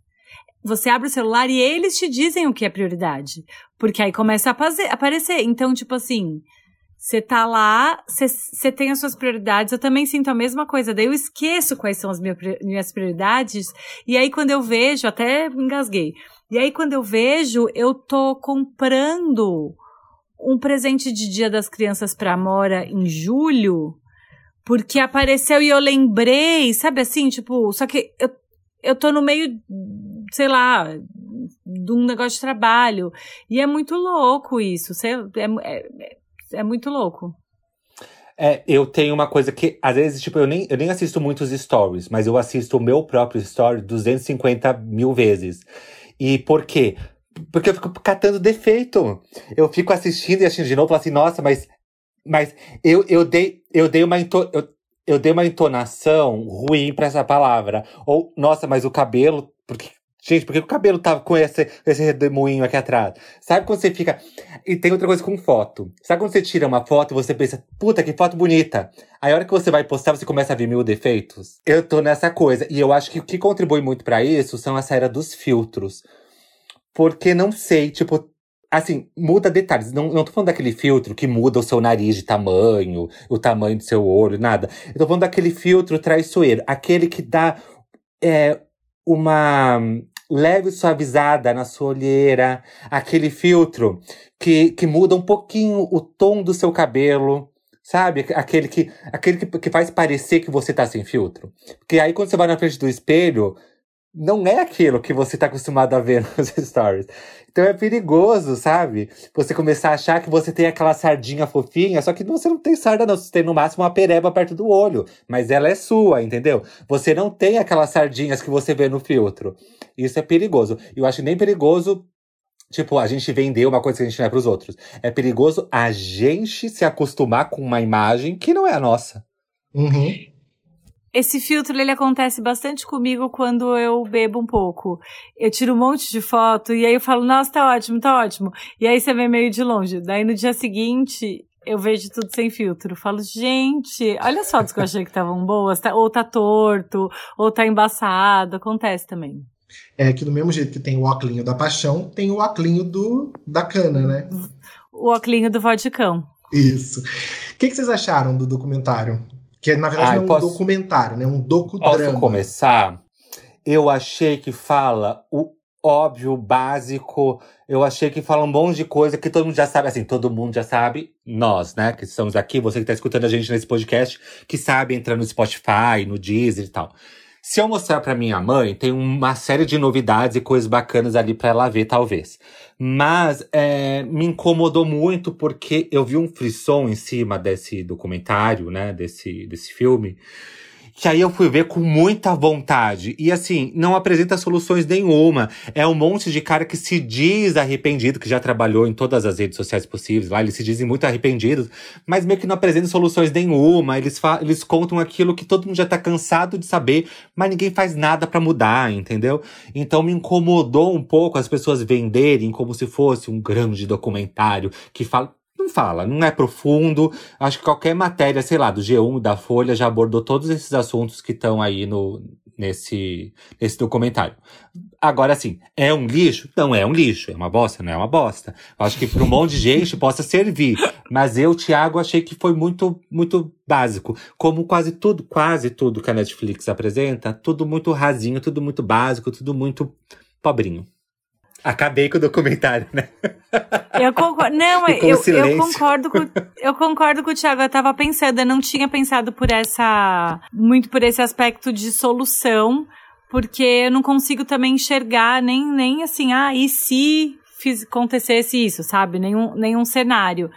Você abre o celular e eles te dizem o que é prioridade. Porque aí começa a aparecer. Então, tipo assim, você tá lá, você- tem as suas prioridades. Eu também sinto a mesma coisa. Daí eu esqueço quais são as minha- minhas prioridades. E aí, quando eu vejo, até engasguei. E aí, quando eu vejo, eu tô comprando um presente de Dia das Crianças para Amora em julho, porque apareceu e eu lembrei, sabe assim, tipo, só que eu, eu tô no meio, sei lá, de um negócio de trabalho. E é muito louco isso, sei, é, é, é muito louco. É, eu tenho uma coisa que, às vezes, tipo, eu nem, eu nem assisto muitos stories, mas eu assisto o meu próprio story 250 mil vezes. E por quê? Porque eu fico catando defeito. Eu fico assistindo e assistindo de novo falo assim, nossa, mas. Mas eu, eu, dei, eu, dei uma eu, eu dei uma entonação ruim pra essa palavra. Ou, nossa, mas o cabelo. Porque, gente, por que o cabelo tava com esse, esse redemoinho aqui atrás? Sabe quando você fica. E tem outra coisa com foto. Sabe quando você tira uma foto e você pensa, puta, que foto bonita. Aí a hora que você vai postar, você começa a ver mil defeitos. Eu tô nessa coisa. E eu acho que o que contribui muito pra isso são essa era dos filtros. Porque não sei, tipo, assim, muda detalhes. Não, não tô falando daquele filtro que muda o seu nariz de tamanho, o tamanho do seu olho, nada. Eu tô falando daquele filtro traiçoeiro. Aquele que dá é, uma leve suavizada na sua olheira. Aquele filtro que, que muda um pouquinho o tom do seu cabelo. Sabe? Aquele que, aquele que, que faz parecer que você tá sem filtro. Porque aí quando você vai na frente do espelho, não é aquilo que você tá acostumado a ver nos stories. Então é perigoso, sabe? Você começar a achar que você tem aquela sardinha fofinha, só que você não tem sarda, não. Você tem no máximo uma pereba perto do olho. Mas ela é sua, entendeu? Você não tem aquelas sardinhas que você vê no filtro. Isso é perigoso. E eu acho nem perigoso. Tipo, a gente vender uma coisa que a gente não é pros outros. É perigoso a gente se acostumar com uma imagem que não é a nossa. Uhum. Esse filtro, ele acontece bastante comigo quando eu bebo um pouco. Eu tiro um monte de foto e aí eu falo, nossa, tá ótimo, tá ótimo. E aí você vê meio de longe. Daí no dia seguinte, eu vejo tudo sem filtro. Eu falo, gente, olha as fotos que eu achei que estavam boas. Tá, ou tá torto, ou tá embaçado. Acontece também. É que do mesmo jeito que tem o óculinho da paixão, tem o óculinho do, da cana, né? O óculinho do vodicão. Isso. O que, que vocês acharam do documentário? Que na verdade não é um posso- documentário, né? Um Posso docudrama. começar? Eu achei que fala o óbvio, básico. Eu achei que fala um monte de coisa que todo mundo já sabe. Assim, todo mundo já sabe. Nós, né, que estamos aqui, você que tá escutando a gente nesse podcast, que sabe entrar no Spotify, no Deezer e tal. Se eu mostrar para minha mãe, tem uma série de novidades e coisas bacanas ali para ela ver, talvez. Mas é, me incomodou muito porque eu vi um frisson em cima desse documentário, né? Desse, desse filme que aí eu fui ver com muita vontade. E assim, não apresenta soluções nenhuma. É um monte de cara que se diz arrependido, que já trabalhou em todas as redes sociais possíveis lá, eles se dizem muito arrependidos, mas meio que não apresentam soluções nenhuma. Eles, eles contam aquilo que todo mundo já tá cansado de saber, mas ninguém faz nada para mudar, entendeu? Então me incomodou um pouco as pessoas venderem como se fosse um grande documentário que fala não fala, não é profundo. Acho que qualquer matéria, sei lá, do G1, da Folha, já abordou todos esses assuntos que estão aí no, nesse, nesse documentário. Agora, assim, é um lixo? Não é um lixo. É uma bosta? Não é uma bosta. Acho que para um monte de gente possa servir. Mas eu, Thiago, achei que foi muito, muito básico. Como quase tudo, quase tudo que a Netflix apresenta, tudo muito rasinho, tudo muito básico, tudo muito pobrinho. Acabei com o documentário, né? Eu concordo. Não, eu, eu, concordo com, eu concordo com o Thiago. Eu tava pensando, eu não tinha pensado por essa. muito por esse aspecto de solução, porque eu não consigo também enxergar nem, nem assim, ah, e se fiz, acontecesse isso, sabe? Nenhum, nenhum cenário.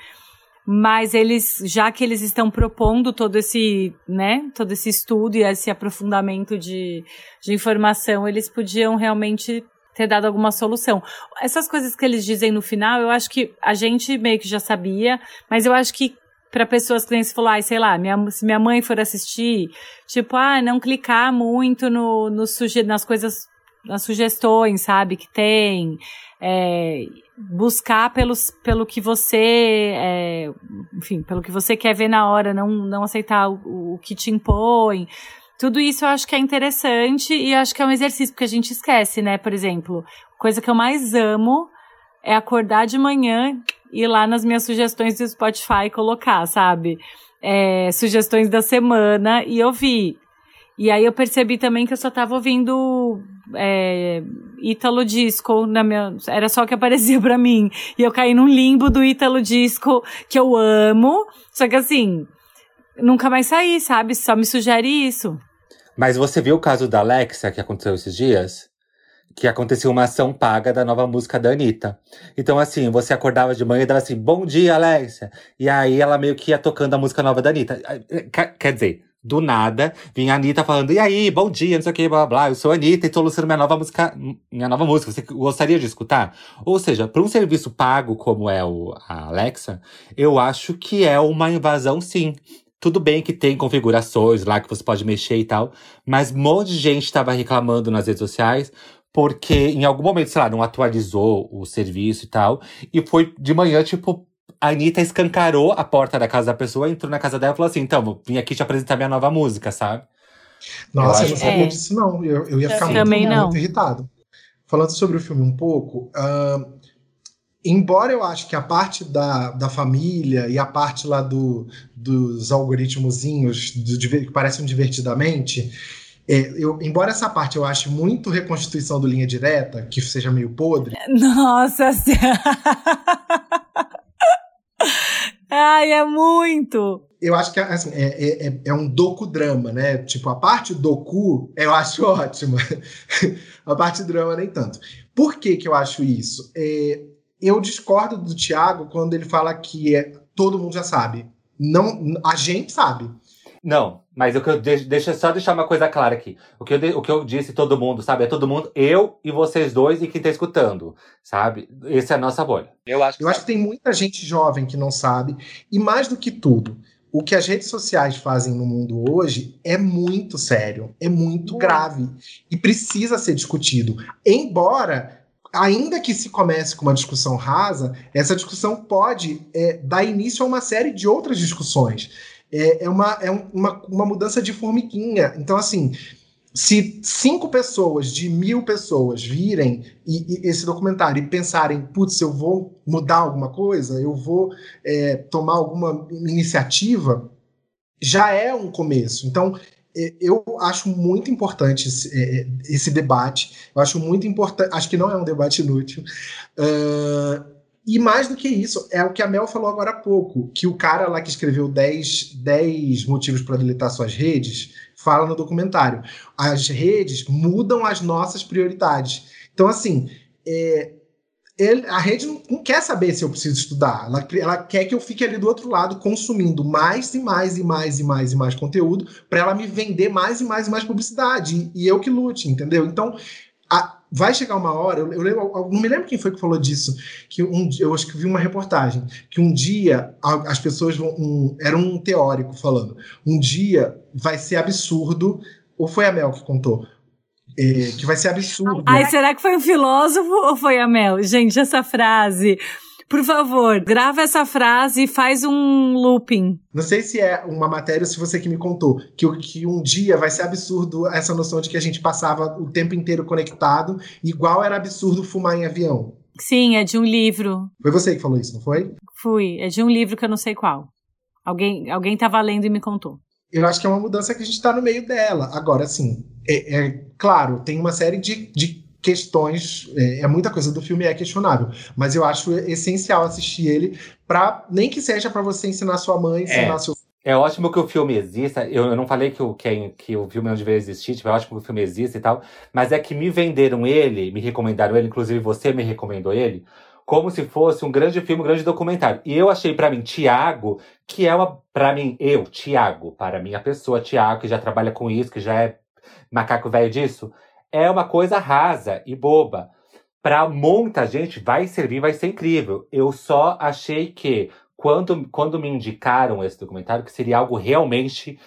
Mas eles, já que eles estão propondo todo esse, né, todo esse estudo e esse aprofundamento de, de informação, eles podiam realmente ter dado alguma solução. Essas coisas que eles dizem no final, eu acho que a gente meio que já sabia, mas eu acho que para pessoas que nem se falar, ah, sei lá, minha, se minha mãe for assistir, tipo, ah, não clicar muito no, no nas coisas, nas sugestões, sabe, que tem, é, buscar pelos, pelo que você, é, enfim, pelo que você quer ver na hora, não, não aceitar o, o que te impõe. Tudo isso eu acho que é interessante e acho que é um exercício, porque a gente esquece, né? Por exemplo, coisa que eu mais amo é acordar de manhã e ir lá nas minhas sugestões do Spotify colocar, sabe? É, sugestões da semana e ouvir. E aí eu percebi também que eu só tava ouvindo é, Italo Disco na minha. Era só o que aparecia para mim. E eu caí num limbo do Italo Disco que eu amo. Só que assim, nunca mais saí, sabe? Só me sugere isso. Mas você viu o caso da Alexa que aconteceu esses dias? Que aconteceu uma ação paga da nova música da Anitta. Então, assim, você acordava de manhã e dava assim, bom dia, Alexa. E aí ela meio que ia tocando a música nova da Anitta. Quer dizer, do nada, vinha a Anitta falando, e aí, bom dia, não sei o que, blá blá, eu sou a Anitta e tô lançando minha nova música, minha nova música, você gostaria de escutar? Ou seja, para um serviço pago como é o, a Alexa, eu acho que é uma invasão sim. Tudo bem que tem configurações lá que você pode mexer e tal, mas um monte de gente estava reclamando nas redes sociais porque em algum momento, sei lá, não atualizou o serviço e tal. E foi de manhã, tipo, a Anitta escancarou a porta da casa da pessoa, entrou na casa dela e falou assim: então, vim aqui te apresentar minha nova música, sabe? Nossa, eu, eu não sabia é. disso, não. Eu, eu ia ficar muito, muito, irritado. Falando sobre o filme um pouco, uh, embora eu acho que a parte da, da família e a parte lá do, dos algoritmozinhos do, que parecem divertidamente, é, eu, embora essa parte eu ache muito reconstituição do linha direta, que seja meio podre. Nossa Ai, é muito! Eu acho que assim, é, é, é um docu-drama, né? Tipo, a parte docu eu acho ótima. a parte drama nem tanto. Por que, que eu acho isso? É, eu discordo do Tiago quando ele fala que é, todo mundo já sabe. Não, a gente sabe. Não, mas o que eu deixa só deixar uma coisa clara aqui. O que, eu, o que eu disse todo mundo, sabe? É todo mundo, eu e vocês dois e quem tá escutando, sabe? Essa é a nossa bolha. Eu acho que, eu acho que tem muita gente jovem que não sabe. E mais do que tudo, o que as redes sociais fazem no mundo hoje é muito sério, é muito grave e precisa ser discutido. Embora ainda que se comece com uma discussão rasa, essa discussão pode é, dar início a uma série de outras discussões. É, é, uma, é uma, uma mudança de formiguinha. Então, assim, se cinco pessoas de mil pessoas virem e, e esse documentário e pensarem, putz, eu vou mudar alguma coisa, eu vou é, tomar alguma iniciativa, já é um começo. Então, eu acho muito importante esse, é, é, esse, debate. Eu acho muito importante. Acho que não é um debate inútil. Uh, E mais do que isso, é o que a Mel falou agora há pouco, que o cara lá que escreveu 10, 10 motivos para deletar suas redes, fala no documentário. As redes mudam as nossas prioridades. Então, assim, é, ele, a rede não, não, quer saber se eu preciso estudar. Ela, ela, quer que eu fique ali do outro lado consumindo mais e mais e mais e mais e mais conteúdo para ela me vender mais e mais e mais publicidade. E, e eu que lute, entendeu? Então, a, vai chegar uma hora. Eu, eu, eu, não me lembro quem foi que falou disso. Que um, eu acho que vi uma reportagem que um dia as pessoas vão. Um, era um teórico falando. Um dia vai ser absurdo. Ou foi a Mel que contou? É, que vai ser absurdo. Ai, será que foi um filósofo ou foi a Mel? Gente, essa frase. Por favor, grava essa frase e faz um looping. Não sei se é uma matéria ou se você que me contou, que, que um dia vai ser absurdo essa noção de que a gente passava o tempo inteiro conectado, igual era absurdo fumar em avião. Sim, é de um livro. Foi você que falou isso, não foi? Fui, é de um livro que eu não sei qual. Alguém, alguém tava lendo e me contou. Eu acho que é uma mudança que a gente está no meio dela. Agora, sim, é, é, claro, tem uma série de, de questões, é, é, muita coisa do filme é questionável, mas eu acho essencial assistir ele para nem que seja para você ensinar sua mãe, ensinar é. seu é ótimo que o filme exista. Eu, eu não falei que o, que, que, o filme não deveria existir, tipo, é ótimo que o filme exista e tal. Mas é que me venderam ele, me recomendaram ele, inclusive você me recomendou ele, como se fosse um grande filme, um grande documentário. E eu achei para mim, Tiago, que é uma. para mim, eu, Tiago, para mim, a pessoa, Tiago, que já trabalha com isso, que já é macaco velho disso, é uma coisa rasa e boba. Para muita gente vai servir, vai ser incrível. Eu só achei que quando, quando me indicaram esse documentário que seria algo realmente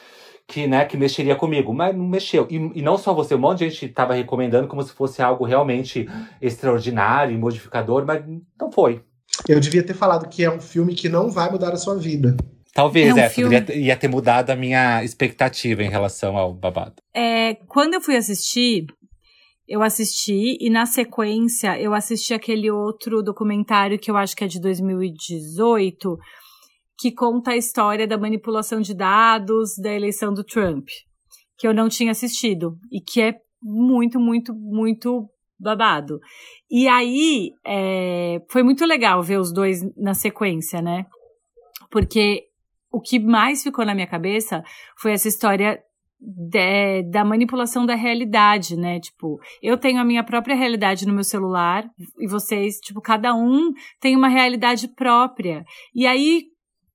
que, né, que mexeria comigo, mas não mexeu. E, e não só você, um monte de gente estava recomendando como se fosse algo realmente extraordinário e modificador, mas não foi. Eu devia ter falado que é um filme que não vai mudar a sua vida. Talvez, é, um é filme... ia ter mudado a minha expectativa em relação ao babado. É, quando eu fui assistir, eu assisti e na sequência eu assisti aquele outro documentário que eu acho que é de 2018, que conta a história da manipulação de dados da eleição do Trump, que eu não tinha assistido e que é muito, muito, muito babado. E aí é, foi muito legal ver os dois na sequência, né? Porque o que mais ficou na minha cabeça foi essa história de, da manipulação da realidade, né? Tipo, eu tenho a minha própria realidade no meu celular e vocês, tipo, cada um tem uma realidade própria. E aí,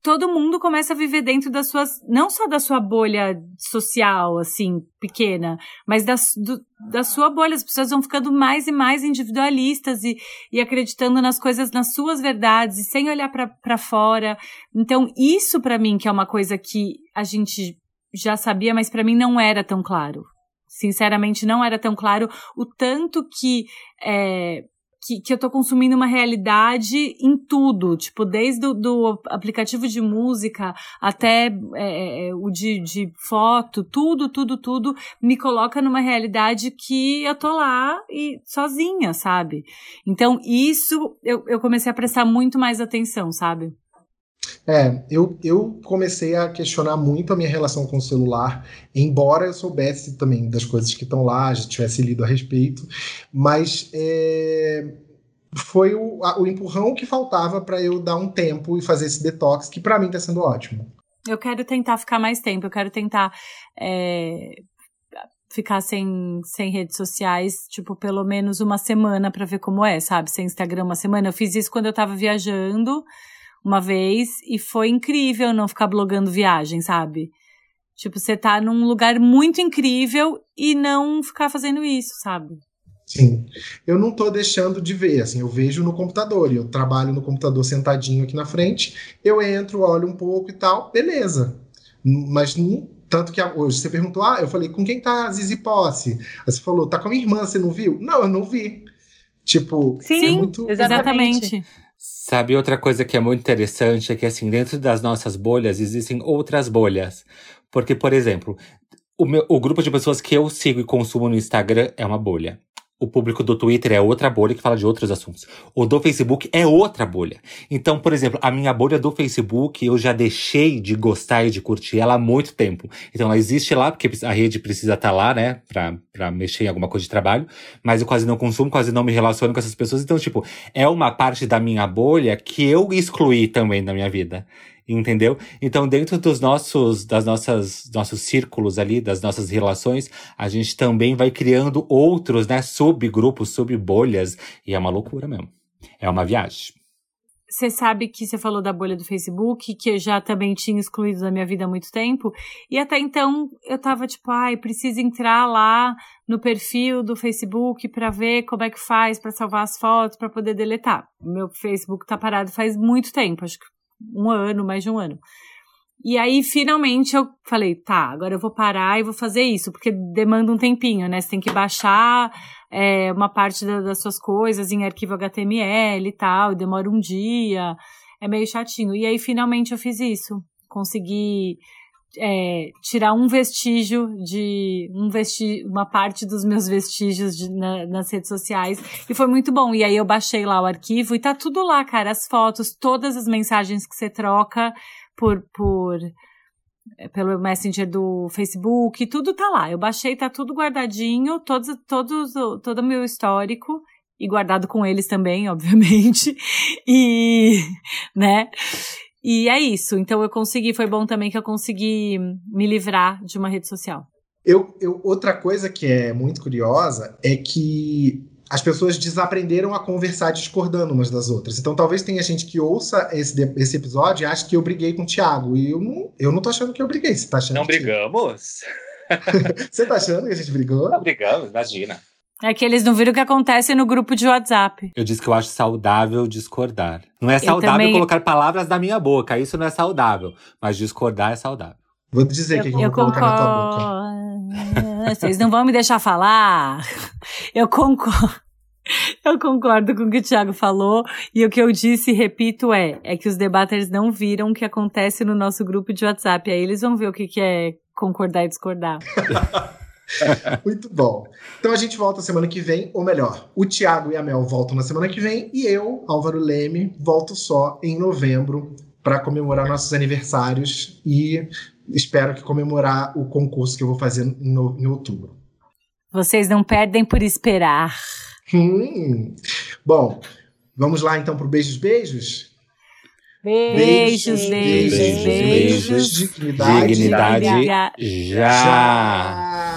todo mundo começa a viver dentro das suas, não só da sua bolha social, assim, pequena, mas da, do, da sua bolha. As pessoas vão ficando mais e mais individualistas e, e acreditando nas coisas, nas suas verdades, e sem olhar para fora. Então, isso para mim, que é uma coisa que a gente já sabia, mas para mim não era tão claro. Sinceramente, não era tão claro o tanto que é, que, que eu tô consumindo uma realidade em tudo, tipo, desde o do aplicativo de música até é, é, o de, de foto, tudo, tudo, tudo me coloca numa realidade que eu tô lá e sozinha, sabe? Então, isso eu, eu comecei a prestar muito mais atenção, sabe? É, eu, eu comecei a questionar muito a minha relação com o celular, embora eu soubesse também das coisas que estão lá, já tivesse lido a respeito, mas é, foi o, a, o empurrão que faltava para eu dar um tempo e fazer esse detox, que para mim está sendo ótimo. Eu quero tentar ficar mais tempo, eu quero tentar é, ficar sem, sem redes sociais, tipo, pelo menos uma semana para ver como é, sabe? Sem Instagram uma semana. Eu fiz isso quando eu tava viajando uma vez e foi incrível não ficar blogando viagem, sabe? Tipo, você tá num lugar muito incrível e não ficar fazendo isso, sabe? Sim. Eu não tô deixando de ver, assim, eu vejo no computador, eu trabalho no computador sentadinho aqui na frente, eu entro, olho um pouco e tal, beleza. Mas tanto que hoje você perguntou, ah, eu falei, com quem tá a Zizi Posse? Aí você falou, tá com a minha irmã, você não viu? Não, eu não vi. Tipo, Sim, é muito... exatamente. Sabe, outra coisa que é muito interessante é que, assim, dentro das nossas bolhas existem outras bolhas. Porque, por exemplo, o, meu, o grupo de pessoas que eu sigo e consumo no Instagram é uma bolha. O público do Twitter é outra bolha que fala de outros assuntos. O do Facebook é outra bolha. Então, por exemplo, a minha bolha do Facebook, eu já deixei de gostar e de curtir ela há muito tempo. Então, ela existe lá, porque a rede precisa estar tá lá, né, pra, pra mexer em alguma coisa de trabalho. Mas eu quase não consumo, quase não me relaciono com essas pessoas. Então, tipo, é uma parte da minha bolha que eu excluí também da minha vida entendeu? Então, dentro dos nossos, das nossas, nossos círculos ali, das nossas relações, a gente também vai criando outros, né, subgrupos, subbolhas, e é uma loucura mesmo. É uma viagem. Você sabe que você falou da bolha do Facebook, que eu já também tinha excluído da minha vida há muito tempo. E até então eu tava tipo, ai, preciso entrar lá no perfil do Facebook para ver como é que faz para salvar as fotos, para poder deletar. Meu Facebook tá parado faz muito tempo, acho que um ano, mais de um ano. E aí, finalmente, eu falei, tá, agora eu vou parar e vou fazer isso, porque demanda um tempinho, né? Você tem que baixar é, uma parte da, das suas coisas em arquivo HTML e tal, e demora um dia, é meio chatinho. E aí, finalmente, eu fiz isso. Consegui é, tirar um vestígio de um vesti uma parte dos meus vestígios de, na, nas redes sociais e foi muito bom. E aí eu baixei lá o arquivo e tá tudo lá, cara, as fotos, todas as mensagens que você troca por por é, pelo Messenger do Facebook, tudo tá lá. Eu baixei, tá tudo guardadinho, todos todos todo o meu histórico e guardado com eles também, obviamente. E, né? E é isso. Então eu consegui, foi bom também que eu consegui me livrar de uma rede social. Eu, eu, outra coisa que é muito curiosa é que as pessoas desaprenderam a conversar discordando umas das outras. Então talvez tenha gente que ouça esse, esse episódio e ache que eu briguei com o Thiago. E eu não, eu não tô achando que eu briguei. Você tá achando Não brigamos? Você tá achando que a gente brigou? Não brigamos, imagina. É que eles não viram o que acontece no grupo de WhatsApp. Eu disse que eu acho saudável discordar. Não é saudável também... colocar palavras da minha boca, isso não é saudável. Mas discordar é saudável. Vou dizer o que eu, eu vou colocar na tua boca. Vocês não vão me deixar falar. Eu concordo. Eu concordo com o que o Thiago falou. E o que eu disse e repito é, é que os debaters não viram o que acontece no nosso grupo de WhatsApp. Aí eles vão ver o que, que é concordar e discordar. Muito bom. Então a gente volta semana que vem, ou melhor, o Thiago e a Mel voltam na semana que vem e eu, Álvaro Leme, volto só em novembro para comemorar nossos aniversários e espero que comemorar o concurso que eu vou fazer no, em outubro. Vocês não perdem por esperar. Hum. Bom, vamos lá então para o beijos, beijos. Beijos, beijos, beijos. beijos, beijos dignidade, dignidade já. já.